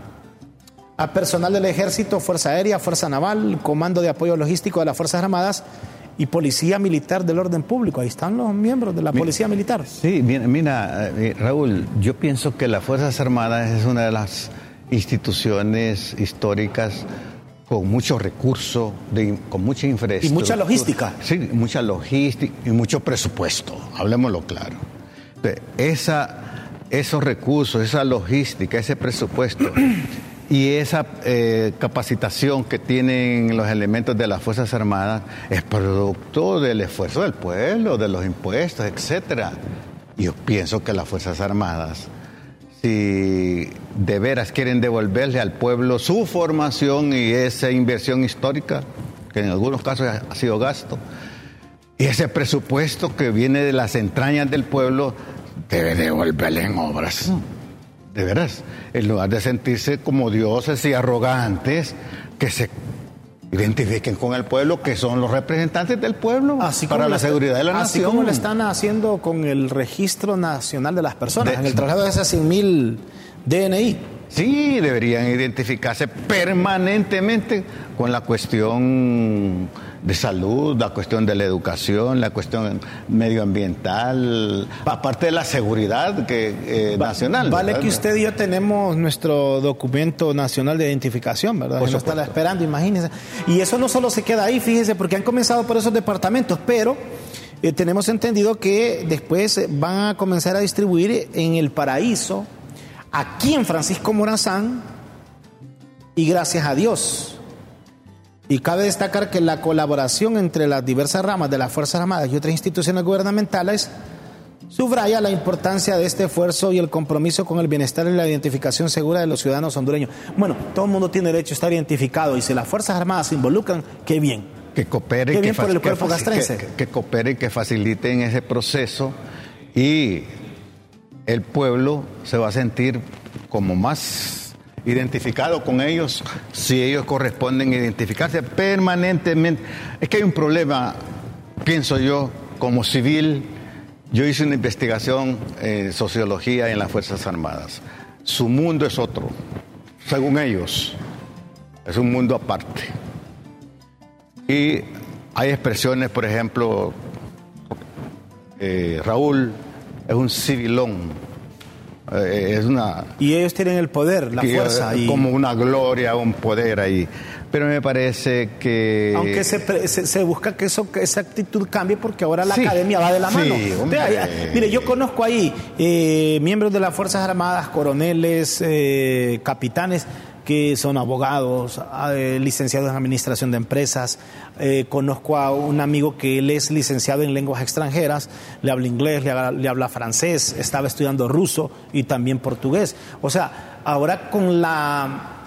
a personal del Ejército, Fuerza Aérea, Fuerza Naval, Comando de Apoyo Logístico de las Fuerzas Armadas y Policía Militar del Orden Público. Ahí están los miembros de la Policía Militar.
Sí, mira, mira, eh, Raúl, yo pienso que las Fuerzas Armadas es una de las instituciones históricas con mucho recurso, de- con mucha infraestructura.
Y mucha logística.
Sí, mucha logística y mucho presupuesto, hablemoslo claro. Esa, esos recursos, esa logística, ese presupuesto y esa eh, capacitación que tienen los elementos de las Fuerzas Armadas es producto del esfuerzo del pueblo, de los impuestos, etcétera. Yo pienso que las Fuerzas Armadas, si de veras quieren devolverle al pueblo su formación y esa inversión histórica, que en algunos casos ha sido gasto, y ese presupuesto que viene de las entrañas del pueblo, debe devolverle en obras. De veras, en lugar de sentirse como dioses y arrogantes, que se identifiquen con el pueblo, que son los representantes del pueblo
Así
para la seguridad de la
así
nación.
como lo están haciendo con el Registro Nacional de las Personas,
De-
en el traslado de esas 100 mil DNI.
Sí, deberían identificarse permanentemente con la cuestión de salud, la cuestión de la educación, la cuestión medioambiental, aparte de la seguridad que, eh, nacional.
Vale
¿verdad?
que usted y yo tenemos nuestro documento nacional de identificación, ¿verdad?
Por
está esperando, imagínense. Y eso no solo se queda ahí, fíjense, porque han comenzado por esos departamentos, pero eh, tenemos entendido que después van a comenzar a distribuir en el paraíso, aquí en Francisco Morazán, y gracias a Dios. Y cabe destacar que la colaboración entre las diversas ramas de las Fuerzas Armadas y otras instituciones gubernamentales subraya la importancia de este esfuerzo y el compromiso con el bienestar y la identificación segura de los ciudadanos hondureños. Bueno, todo el mundo tiene derecho a estar identificado y si las Fuerzas Armadas se involucran, qué bien.
que coopere
Qué
que,
bien por
fa-
el
que
cuerpo
que- que coopere y que faciliten ese proceso y el pueblo se va a sentir como más identificado con ellos si ellos corresponden identificarse permanentemente. Es que hay un problema, pienso yo, como civil. Yo hice una investigación en sociología en las Fuerzas Armadas. Su mundo es otro, según ellos. Es un mundo aparte. Y hay expresiones, por ejemplo, eh, Raúl es un civilón, eh, es una...
Y ellos tienen el poder, la
que,
fuerza.
eh,
Y,
Como una gloria, un poder ahí. Pero me parece que...
aunque se, se, se busca que, eso, que esa actitud cambie porque ahora la
Sí.
academia va de la
Sí,
mano.
hombre.
Vea, ya, mire, yo conozco ahí eh, miembros de las Fuerzas Armadas, coroneles, eh, capitanes que son abogados, eh, licenciados en administración de empresas. Eh, conozco a un amigo que él es licenciado en lenguas extranjeras, le habla inglés, le le habla francés, estaba estudiando ruso y también portugués. O sea, ahora con la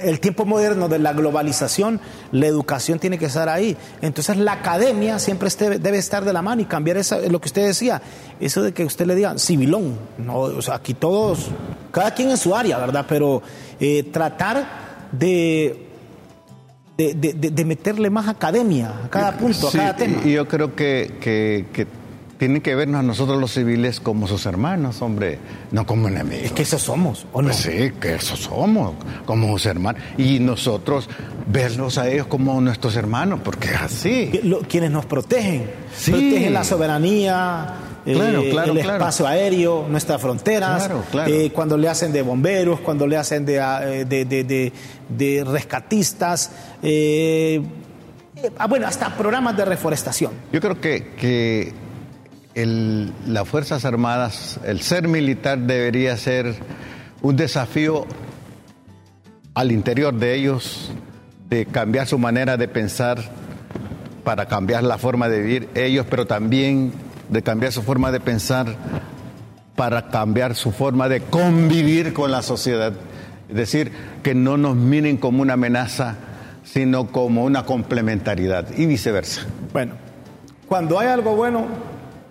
el tiempo moderno de la globalización, la educación tiene que estar ahí. Entonces la academia siempre este- debe estar de la mano y cambiar esa, lo que usted decía, eso de que usted le diga civilón. No, o sea, aquí todos, cada quien en su área, ¿verdad? Pero eh, tratar de, de, de- de- de meterle más academia a cada punto,
Sí,
a cada tema.
Y yo creo que, que, que tienen que vernos a nosotros los civiles como sus hermanos, hombre, no como enemigos.
Es que eso somos, ¿o no?
Pues sí, que eso somos, como sus hermanos. Y nosotros verlos a ellos como nuestros hermanos, porque es así.
Quienes nos protegen,
Sí.
protegen la soberanía, eh,
Claro,
el
claro.
espacio aéreo, nuestras fronteras,
Claro, claro.
eh, cuando le hacen de bomberos, cuando le hacen de, ah, eh, de, de- de- rescatistas, eh, eh, ah, bueno, hasta programas de reforestación.
Yo creo que, que el- las Fuerzas Armadas, el ser militar debería ser un desafío al interior de ellos de cambiar su manera de pensar para cambiar la forma de vivir ellos, pero también de cambiar su forma de pensar para cambiar su forma de convivir con la sociedad. Es decir, que no nos miren como una amenaza, sino como una complementariedad y viceversa.
Bueno, cuando hay algo bueno,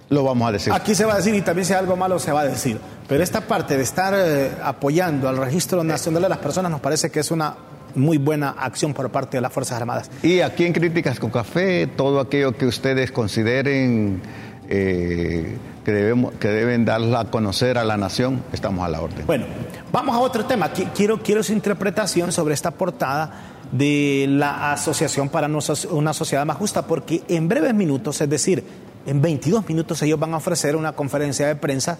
Lo vamos a decir.
aquí se va a decir y también si hay algo malo se va a decir. Pero esta parte de estar eh, apoyando al registro nacional de las personas nos parece que es una muy buena acción por parte de las Fuerzas Armadas.
Y aquí en Críticas con Café, todo aquello que ustedes consideren eh, que, debemos, que deben darla a conocer a la nación, estamos a la orden.
Bueno, vamos a otro tema. Qui- Quiero, quiero su interpretación sobre esta portada de la Asociación para una Sociedad Más Justa, porque en breves minutos, es decir, en 22 minutos, ellos van a ofrecer una conferencia de prensa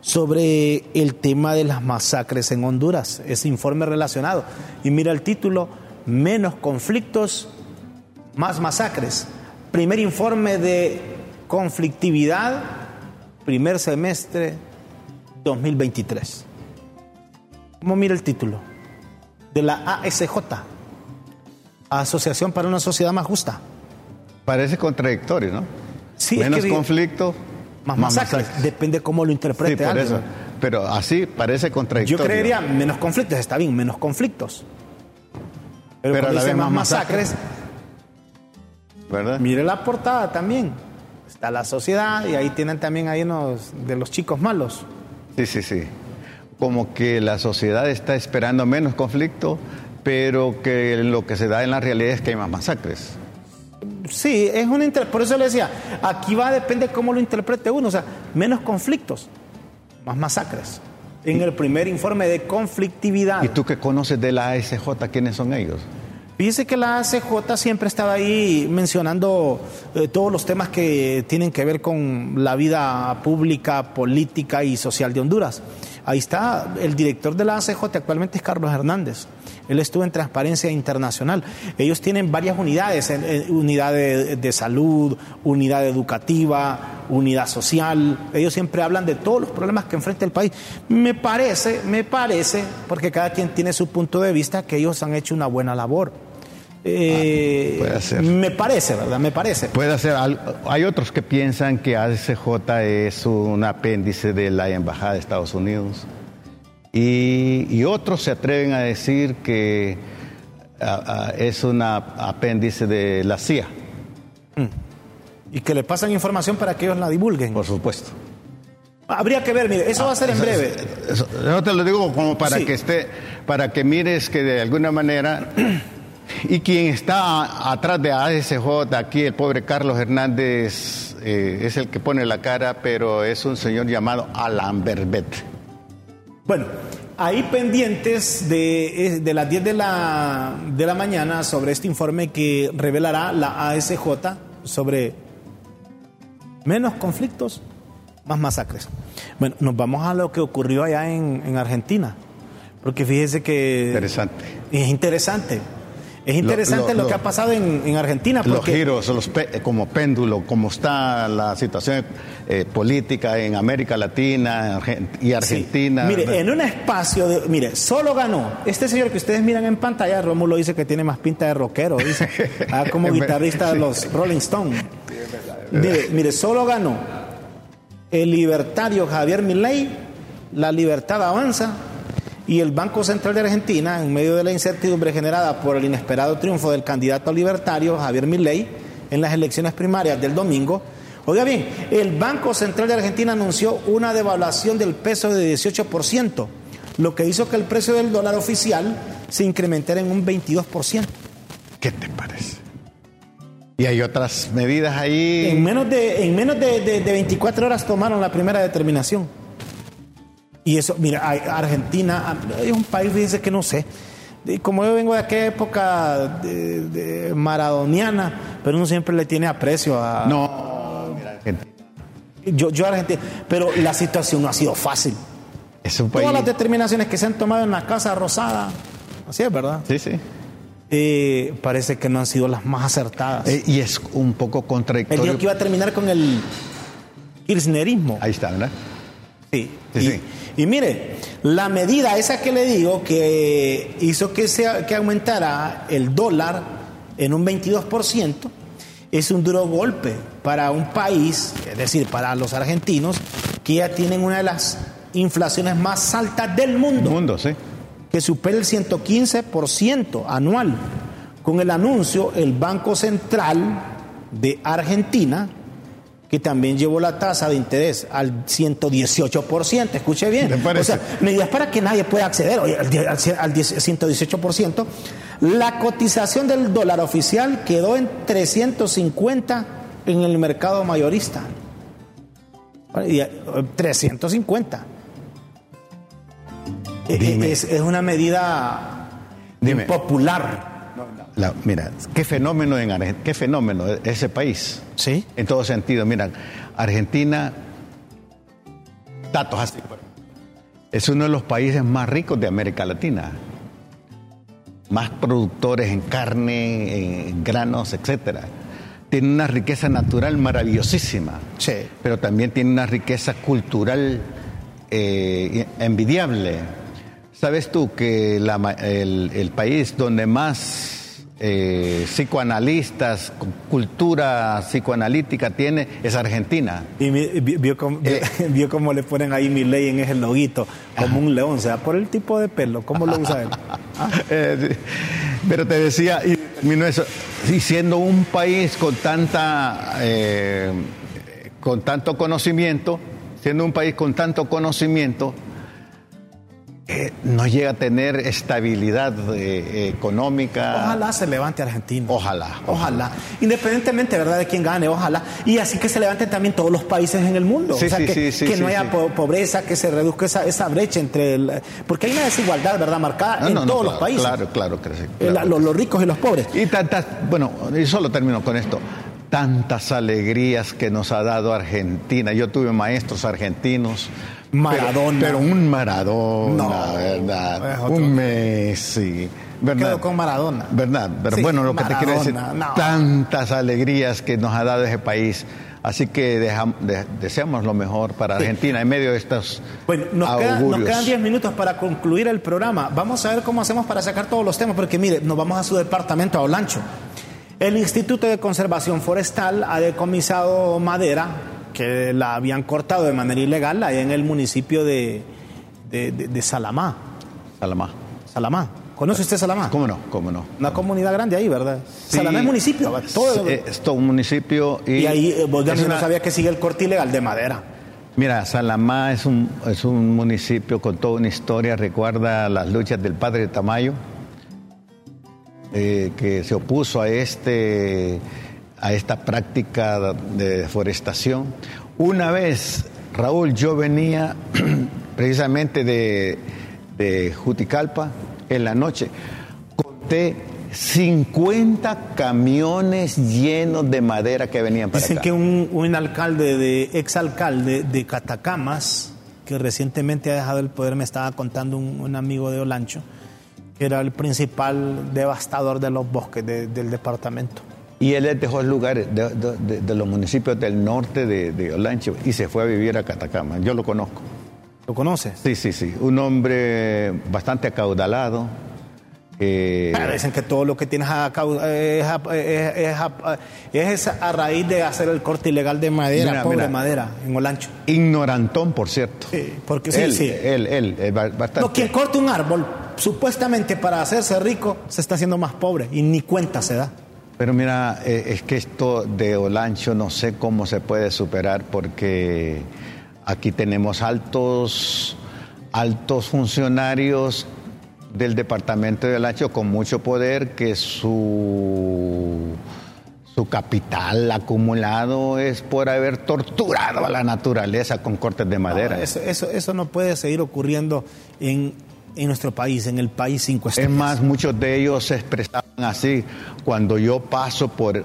sobre el tema de las masacres en Honduras, ese informe relacionado. Y mira el título, menos conflictos, más masacres. Primer informe de conflictividad, primer semestre 2023. ¿Cómo mira el título? De la ASJ, Asociación para una Sociedad Más Justa.
Parece contradictorio, ¿no?
Sí, es
Menos
que
conflicto,
Más masacres. Depende cómo lo
Sí,
interprete
por
alguien.
eso. Pero así parece
Yo
contradictorio.
creería menos conflictos, está bien, menos conflictos. Pero,
Pero a la vez
más
más
masacres,
¿Verdad?
mire la portada también. Está la sociedad y ahí tienen también ahí unos de los chicos malos.
Sí, sí, sí. Como que la sociedad está esperando menos conflicto, pero que lo que se da en la realidad es que hay más masacres.
Sí, es una inter- por eso le decía, aquí va depende cómo lo interprete uno, o sea, menos conflictos, más masacres. En el primer informe de conflictividad.
¿Y tú qué conoces de la ASJ? ¿Quiénes son ellos?
Fíjese que la ACJ siempre estaba ahí mencionando eh, todos los temas que tienen que ver con la vida pública, política y social de Honduras. Ahí está el director de la ACJ actualmente es Carlos Hernández. Él estuvo en Transparencia Internacional. Ellos tienen varias unidades, unidad de, de salud, unidad educativa, unidad social. Ellos siempre hablan de todos los problemas que enfrenta el país. Me parece, me parece, porque cada quien tiene su punto de vista, que ellos han hecho una buena labor. Eh,
puede ser.
Me parece, ¿verdad? Me parece.
Puede ser. Hay otros que piensan que ASJ es un apéndice de la Embajada de Estados Unidos. Y, y otros se atreven a decir que ah, ah, es un apéndice de la CIA,
Y que le pasan información para que ellos la divulguen.
por supuesto.
Habría que ver, mire, eso va a ser en
Eso-
breve.
eso- yo te lo digo como para
Sí.
que esté, para que mires que de alguna manera, y quien está atrás de ASJ, aquí el pobre Carlos Hernández eh, es el que pone la cara, pero es un señor llamado Alan Berbet.
Bueno, ahí pendientes de, eh, de las 10 de la, de la mañana sobre este informe que revelará la ASJ sobre menos conflictos, más masacres. Bueno, nos vamos a lo que ocurrió allá en, en Argentina, porque fíjese que
Interesante.
es interesante. Es interesante lo,
lo-
que ha pasado en, en Argentina.
Los giros, los pe- eh, como péndulo, como está la situación eh, política en América Latina y
Sí.
Argentina.
Mire, en un espacio de. Mire, solo ganó. Este señor que ustedes miran en pantalla, Rómulo dice que tiene más pinta de rockero, dice. *laughs* Ah, como guitarrista de los Rolling Stones. Mire, mire, solo ganó el libertario Javier Milei, la libertad avanza y el Banco Central de Argentina, en medio de la incertidumbre generada por el inesperado triunfo del candidato libertario Javier Milei en las elecciones primarias del domingo. Oiga bien, el Banco Central de Argentina anunció una devaluación del peso de 18%, lo que hizo que el precio del dólar oficial se incrementara en un 22%.
¿Qué te parece? Y hay otras medidas ahí.
En menos de, en menos de, de- de 24 horas tomaron la primera determinación. Y eso, mira, Argentina es un país, fíjense que no sé. Como yo vengo de aquella época de, de maradoniana, pero uno siempre le tiene aprecio a.
No, mira, Argentina.
Yo, yo Argentina. Pero la situación no ha sido fácil.
Es un país.
Todas las determinaciones que se han tomado en la Casa Rosada, así es, ¿verdad?
Sí, sí.
Eh, parece que no han sido las más acertadas.
Eh, y es un poco contradictorio.
dijo que iba a terminar con el kirchnerismo.
Ahí está, ¿verdad?
Sí.
Sí,
y,
sí.
y mire, la medida esa que le digo que hizo que, se, que aumentara el dólar en un 22% es un duro golpe para un país, es decir, para los argentinos, que ya tienen una de las inflaciones más altas del mundo,
Mundo, sí.
que supera el 115% anual. Con el anuncio, el Banco Central de Argentina que también llevó la tasa de interés al 118%, escuche bien. O sea, medidas para que nadie pueda acceder oye, al, die- al cien- al diez- 118%. La cotización del dólar oficial quedó en 350 en el mercado mayorista. Y, eh, 350. Eh,
Dime.
Es, es una medida
Dime.
popular.
La- mira, qué fenómeno en qué fenómeno ese país.
Sí.
En todo sentido, mira, Argentina, datos así, es uno de los países más ricos de América Latina. Más productores en carne, en granos, etcétera. Tiene una riqueza natural maravillosísima.
Sí.
Pero también tiene una riqueza cultural eh, envidiable. ¿Sabes tú que la ma- el, el país donde más eh, psicoanalistas, cu- cultura psicoanalítica tiene es Argentina?
Y vio, cómo, vio, *laughs* vio cómo le ponen ahí mi ley en ese loguito, como un león, o sea, por el tipo de pelo, ¿cómo lo usa él? *laughs*
Eh, pero te decía, y termino eso, y siendo un país con tanta, eh, con tanto conocimiento, siendo un país con tanto conocimiento, eh, no llega a tener estabilidad eh, económica.
Ojalá se levante Argentina.
Ojalá.
Ojalá. Independientemente, ¿verdad?, de quién gane, ojalá. Y así que se levanten también todos los países en el mundo.
Sí,
o sea,
sí,
que,
sí,
que no haya po- pobreza, que se reduzca esa, esa brecha entre el... Porque hay una desigualdad, ¿verdad?, marcada
No,
en
no, no,
todos los países.
Claro, claro.
Eh,
claro
los, los ricos y los pobres.
Y tantas, bueno, y solo termino con esto. Tantas alegrías que nos ha dado Argentina. Yo tuve maestros argentinos.
Maradona.
Pero, pero un Maradona,
No,
¿verdad? Un Messi. ¿verdad?
Quedo con Maradona.
¿Verdad? Pero
Sí,
bueno, lo que te quiero decir,
no.
tantas alegrías que nos ha dado ese país. Así que dejam- de- deseamos lo mejor para Argentina en medio de estos
Bueno, nos, queda- nos quedan 10 minutos para concluir el programa. Vamos a ver cómo hacemos para sacar todos los temas, porque mire, nos vamos a su departamento, a Olancho. El Instituto de Conservación Forestal ha decomisado madera que la habían cortado de manera ilegal ahí en el municipio de, de, de- de Salamá.
Salamá.
Salamá. ¿Conoce usted Salamá?
¿Cómo no? ¿Cómo no?
Una comunidad grande ahí, ¿verdad?
Sí.
Salamá es municipio. Todo-
Eh, Es todo un municipio y,
y ahí, eh, vos ya
es
no
una-
sabía que sigue el corte ilegal de madera.
Mira, Salamá es un, es un municipio con toda una historia, recuerda las luchas del padre Tamayo, eh, que se opuso a, este, a esta práctica de deforestación. Una vez, Raúl, yo venía *clears throat* precisamente de, de Juticalpa en la noche, conté 50 camiones llenos de madera que venían para
Dicen
acá.
que un, un alcalde, de exalcalde de Catacamas, que recientemente ha dejado el poder, me estaba contando un, un amigo de Olancho, que era el principal devastador de los bosques de- del departamento.
Y él dejó lugares de, de- los municipios del norte de, de Olancho y se fue a vivir a Catacama. Yo lo conozco.
¿Lo conoces?
Sí, sí, sí. Un hombre bastante acaudalado. eh,
Pero dicen que todo lo que tienes a es, a- es- es a- es a raíz de hacer el corte ilegal de madera,
Mira,
pobre
mira.
madera, en Olancho.
ignorantón, por cierto.
Sí, porque sí,
él,
sí.
él, él, eh, ba- bastante.
No, quien corte un árbol, supuestamente para hacerse rico, se está haciendo más pobre y ni cuenta se da.
Pero mira, eh, es que esto de Olancho no sé cómo se puede superar porque aquí tenemos altos, altos funcionarios del departamento de Olancho con mucho poder que su, su capital acumulado es por haber torturado a la naturaleza con cortes de madera.
Eso, eso, eso no puede seguir ocurriendo en, en nuestro país, en el país cinco
Es
estrellas.
más, muchos de ellos se expresaban así. Cuando yo paso por,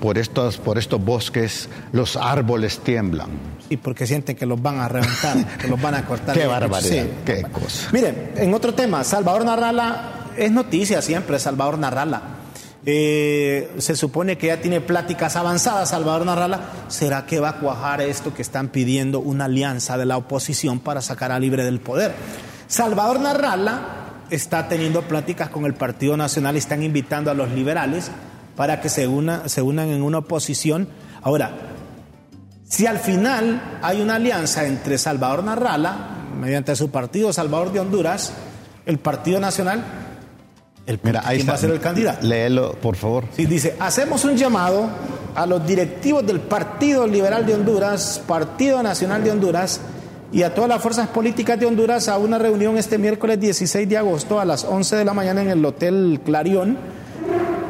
por, estos, por estos bosques, los árboles tiemblan.
Y porque sienten que los van a reventar, *laughs* que los van a cortar.
Qué barbaridad,
Sí.
qué cosa.
Mire, en otro tema, Salvador Narrala es noticia siempre, Salvador Narrala. Eh, se supone que ya tiene pláticas avanzadas Salvador Narrala. ¿Será que va a cuajar esto que están pidiendo una alianza de la oposición para sacar a Libre del poder? Salvador Narrala está teniendo pláticas con el Partido Nacional y están invitando a los liberales para que se, una, se unan en una oposición. Ahora, si al final hay una alianza entre Salvador Narrala, mediante su partido Salvador de Honduras, el Partido Nacional, el,
Mira, ahí
¿quién va a ser el candidato?
Léelo, por favor.
Sí, dice, hacemos un llamado a los directivos del Partido Liberal de Honduras, Partido Nacional de Honduras y a todas las fuerzas políticas de Honduras a una reunión este miércoles 16 de agosto a las 11 de la mañana en el Hotel Clarion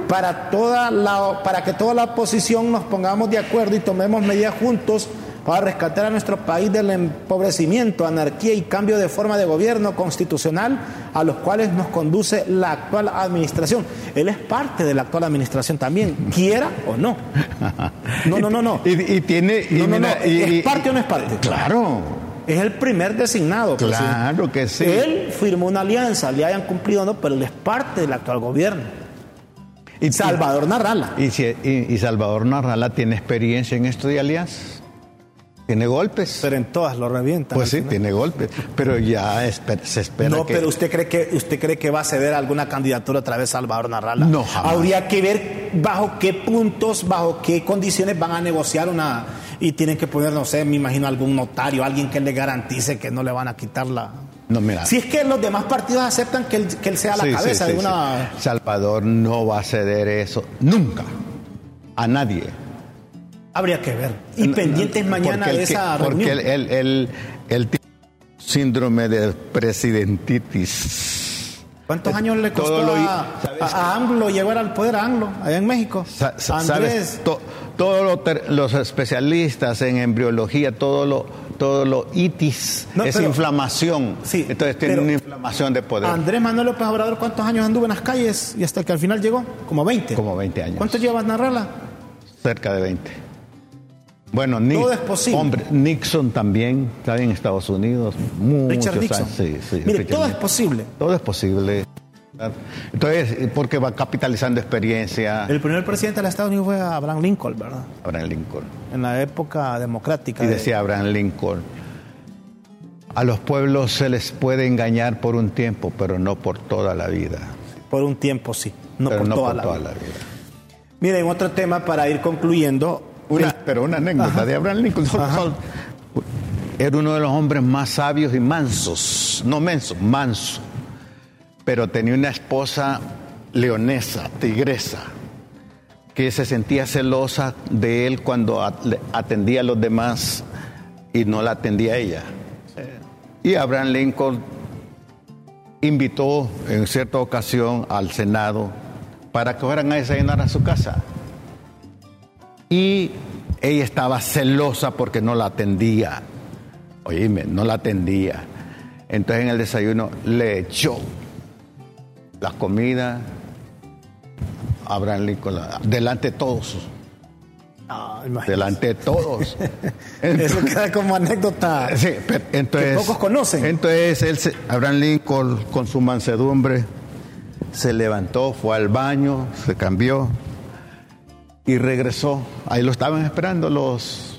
para, toda la, para que toda la oposición nos pongamos de acuerdo y tomemos medidas juntos para rescatar a nuestro país del empobrecimiento, anarquía y cambio de forma de gobierno constitucional a los cuales nos conduce la actual administración. Él es parte de la actual administración también, quiera o no. *laughs* No, no, no, no.
Y, y tiene. y
No, no, no. ¿Es parte o no es parte?
Claro.
Es el primer designado.
Claro
presidente.
que sí.
Él firmó una alianza, le hayan cumplido o no, pero él es parte del actual gobierno.
Y
Salvador Narrala.
Y, si- y- y Salvador Narrala tiene experiencia en esto de alianzas. Tiene golpes.
Pero en todas lo revientan.
Pues sí,
final.
tiene golpes. Pero ya espe- se espera
No,
que.
pero usted cree que usted cree que va a ceder alguna candidatura otra vez Salvador Narrala.
No, jamás.
Habría que ver bajo qué puntos, bajo qué condiciones van a negociar una y tienen que poner, no sé, me imagino algún notario, alguien que le garantice que no le van a quitar la.
No, mira.
Si es que los demás partidos aceptan que él, que él sea la
Sí,
cabeza
sí,
de
sí.
una.
Salvador no va a ceder eso nunca. A nadie.
Habría que ver. Y pendientes mañana
Porque
de
que-
esa
Porque
reunión.
él, él, él- él tiene síndrome de presidentitis.
¿Cuántos años le costó
lo-
a,
¿sabes
a- a AMLO llegar al poder a AMLO allá en México?
Sa-
Andrés.
¿Sabes? To- todos lo los especialistas en embriología, todo lo, todo lo itis
No,
es
pero-
inflamación.
Sí,
Entonces tiene una inflamación de poder.
Andrés Manuel López Obrador, ¿cuántos años anduvo en las calles y hasta que al final llegó? Como 20.
Como 20 años.
¿Cuánto llevas, Narrala?
Cerca de 20. Bueno, Ni-
Todo es posible.
Hombre, Nixon también está en Estados Unidos. Muchos
Richard Nixon.
años. Sí, sí,
Mire,
Richard
todo es posible.
Todo es posible. Entonces, porque va capitalizando experiencia
El primer presidente de los Estados Unidos fue Abraham Lincoln, ¿verdad?
Abraham Lincoln.
En la época democrática.
Y
de-
decía Abraham Lincoln, a los pueblos se les puede engañar por un tiempo, pero no por toda la vida.
Por un tiempo, sí. No
pero
por
no
toda,
por
la,
toda
vida.
la vida.
Miren, otro tema para ir concluyendo.
Una- pero una anécdota de Abraham Lincoln.
Ajá.
Era uno de los hombres más sabios y mansos, no menso, manso. Pero tenía una esposa leonesa, tigresa, que se sentía celosa de él cuando atendía a los demás y no la atendía a ella. Y Abraham Lincoln invitó en cierta ocasión al Senado para que fueran a desayunar a su casa. Y ella estaba celosa porque no la atendía. Oíme, no la atendía. Entonces en el desayuno le echó la comida Abraham Lincoln la- delante de todos.
Ah.
Delante de todos. *laughs*
Eso queda como anécdota. *laughs*
Sí, entonces,
Que pocos conocen.
Entonces él se- Abraham Lincoln con su mansedumbre se levantó, fue al baño, se cambió y regresó. Ahí lo estaban esperando los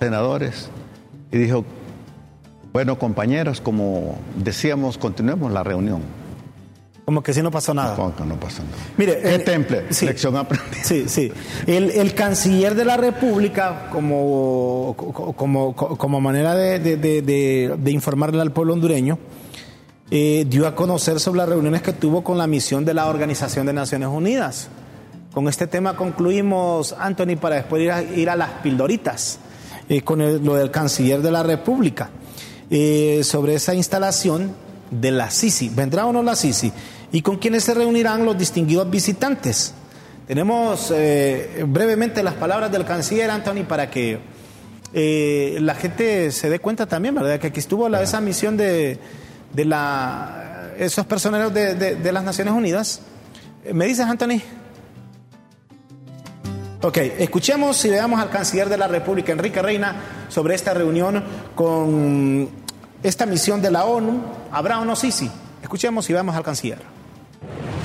senadores y dijo, bueno compañeros, como decíamos, continuemos la reunión.
Como que si no pasó nada.
Como que no pasó nada.
Mire,
¿Qué
eh,
temple?
sí.
Lección aprendida.
Sí, sí. El, el canciller de la República, como, como, como manera de, de- de- informarle al pueblo hondureño, eh, dio a conocer sobre las reuniones que tuvo con la misión de la Organización de Naciones Unidas. Con este tema concluimos, Anthony, para después ir a, ir a las pildoritas, eh, con el- lo del canciller de la República, sobre esa instalación de la Sisi. ¿Vendrá o no la Sisi? ¿Y con quiénes se reunirán los distinguidos visitantes? Tenemos eh, brevemente las palabras del canciller Anthony para que eh, la gente se dé cuenta también, ¿verdad? Que aquí estuvo esa misión de, de la, esos personeros de, de- de las Naciones Unidas. Eh, ¿Me dices, Anthony? Ok, escuchemos y veamos al canciller de la República, Enrique Reina, sobre esta reunión con esta misión de la ONU. ¿Habrá o no Sisi? Escuchemos y veamos al canciller.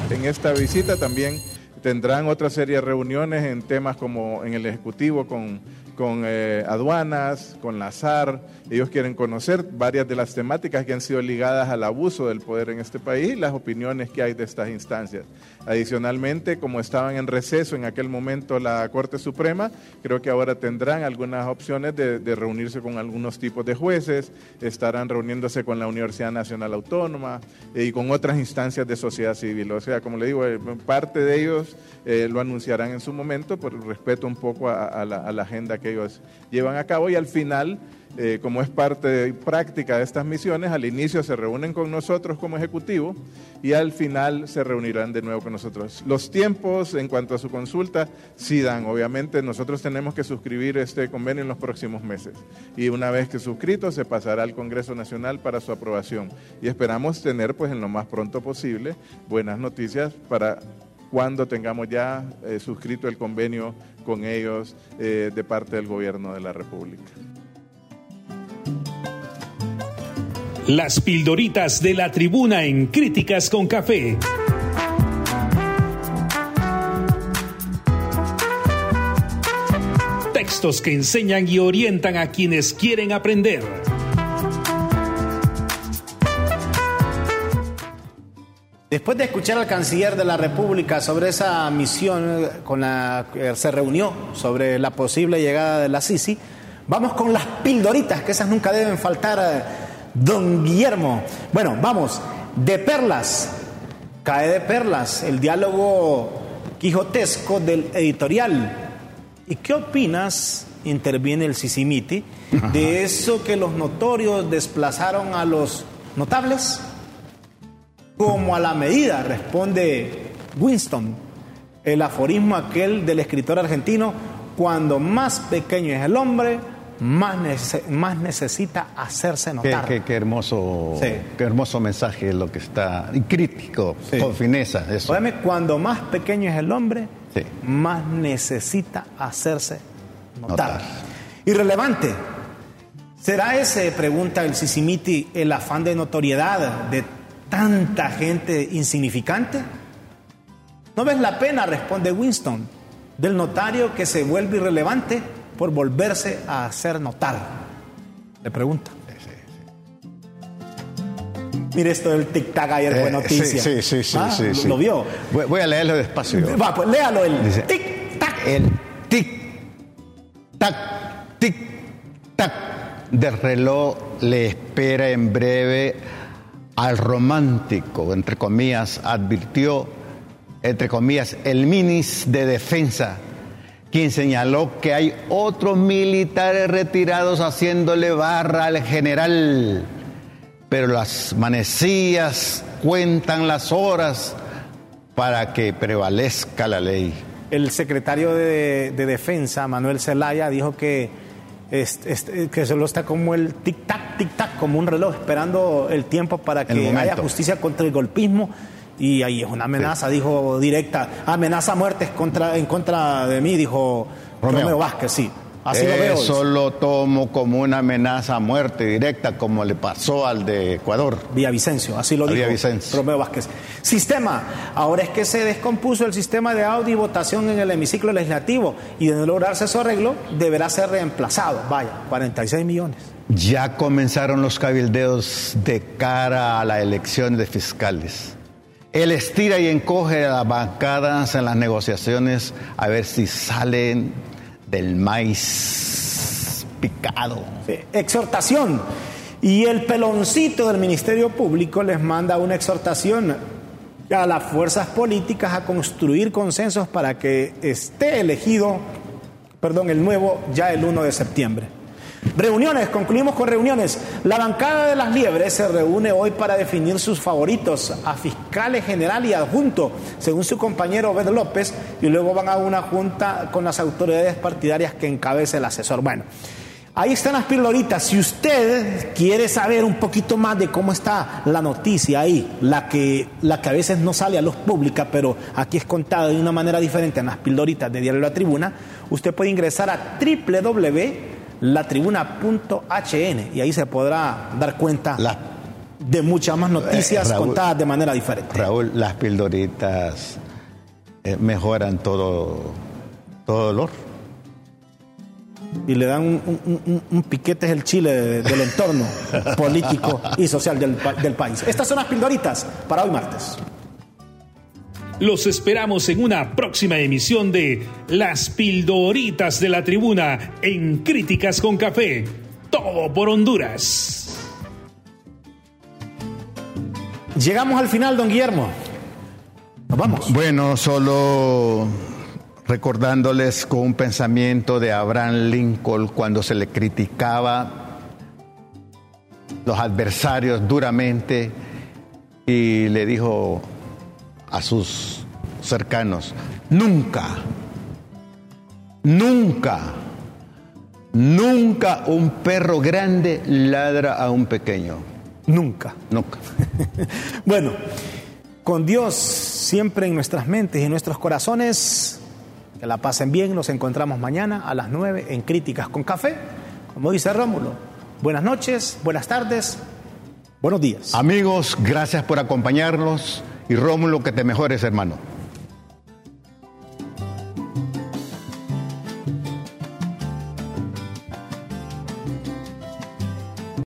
En esta visita también
tendrán otra serie de reuniones en temas como en el Ejecutivo con con eh, aduanas, con la SAR. Ellos quieren conocer varias de las temáticas que han sido ligadas al abuso del poder en este país y las opiniones que hay de estas instancias. Adicionalmente, como estaban en receso en aquel momento la Corte Suprema, creo que ahora tendrán algunas opciones de, reunirse con algunos tipos de jueces, estarán reuniéndose con la Universidad Nacional Autónoma eh, y con otras instancias de sociedad civil. O sea, como le digo, eh, parte de ellos lo anunciarán en su momento por respeto un poco a, la, a la agenda que ellos llevan a cabo y al final, eh, como es parte práctica de estas misiones, al inicio se reúnen con nosotros como ejecutivo y al final se reunirán de nuevo con nosotros. Los tiempos en cuanto a su consulta sí dan, obviamente nosotros tenemos que suscribir este convenio en los próximos meses. Y una vez que suscrito se pasará al Congreso Nacional para su aprobación. Y esperamos tener pues en lo más pronto posible buenas noticias para cuando tengamos ya eh, suscrito el convenio con ellos eh, de parte del gobierno de la República.
Las pildoritas de la tribuna en Críticas con Café. Textos que enseñan y orientan a quienes quieren aprender.
Después de escuchar al canciller de la República sobre esa misión con la que se reunió sobre la posible llegada de la Sisi, vamos con las pildoritas, que esas nunca deben faltar, eh, don Guillermo. Bueno, vamos, de perlas, cae de perlas, el diálogo quijotesco del editorial. ¿Y qué opinas, interviene el Sisimiti, de eso que los notorios desplazaron a los notables? Como a la medida, responde Winston, el aforismo aquel del escritor argentino, cuando más pequeño es el hombre, más, más necesita hacerse notar.
Qué, hermoso, qué hermoso mensaje lo que está, y crítico, con fineza. Eso.
cuando más pequeño es el hombre, más necesita hacerse notar. Irrelevante. ¿Será ese, pregunta el Sisimiti, el afán de notoriedad, de tanta gente insignificante? ¿No ves la pena, responde Winston, del notario que se vuelve irrelevante por volverse a hacer notar? Le pregunta. Mire esto del tic-tac ayer fue eh, noticia.
Sí, sí, sí,
ah,
sí,
¿Lo vio?
Voy, a leerlo despacio.
Va, pues léalo el tic-tac.
El tic-tac, tic-tac del reloj le espera en breve al romántico, entre comillas, advirtió, entre comillas, el minis de defensa, quien señaló que hay otros militares retirados haciéndole barra al general, pero las manecillas cuentan las horas para que prevalezca la ley.
El secretario de, de Defensa, Manuel Zelaya, dijo que que solo está como el tic-tac, tic-tac, como un reloj, esperando el tiempo para que haya justicia contra el golpismo. Y ahí es una amenaza, dijo directa, amenaza a muertes contra, en contra de mí, dijo Romeo Vázquez, sí.
Eso lo tomo como una amenaza a muerte directa, como le pasó al de Ecuador.
Villavicencio, así lo dijo Romeo Vázquez. Sistema. Ahora es que se descompuso el sistema de audio y votación en el hemiciclo legislativo y de no lograrse su arreglo, deberá ser reemplazado. Vaya, 46 millones.
Ya comenzaron los cabildeos de cara a la elección de fiscales. Él estira y encoge a las bancadas en las negociaciones a ver si salen del maíz picado.
Exhortación. Y el peloncito del Ministerio Público les manda una exhortación a las fuerzas políticas a construir consensos para que esté elegido, perdón, el nuevo ya el 1 de septiembre. Reuniones, concluimos con reuniones. La bancada de las liebres se reúne hoy para definir sus favoritos a fiscales general y adjunto, según su compañero Obed López, y luego van a una junta con las autoridades partidarias que encabeza el asesor. Bueno, ahí están las pildoritas. Si usted quiere saber un poquito más de cómo está la noticia ahí, la que, la que a veces no sale a luz pública, pero aquí es contada de una manera diferente en las pildoritas de Diario La Tribuna, usted puede ingresar a www latribuna.hn y ahí se podrá dar cuenta de muchas más noticias eh, contadas de manera diferente.
Raúl, las pildoritas eh, mejoran todo, todo dolor.
Y le dan un, un- un- un piquete es el chile de- del entorno *laughs* político y social del, del país. Estas son las pildoritas para hoy martes.
Los esperamos en una próxima emisión de Las Pildoritas de la Tribuna en Críticas con Café. Todo por Honduras.
Llegamos al final, don Guillermo. Nos vamos.
Bueno, solo recordándoles con un pensamiento de Abraham Lincoln cuando se le criticaba los adversarios duramente y le dijo a sus cercanos, nunca, nunca, nunca un perro grande ladra a un pequeño.
Nunca.
Nunca. *laughs*
Bueno, con Dios siempre en nuestras mentes y en nuestros corazones. Que la pasen bien. Nos encontramos mañana a las 9 en Críticas con Café. Como dice Rómulo. Buenas noches, buenas tardes, buenos días.
Amigos, gracias por acompañarnos y Rómulo, que te mejores, hermano.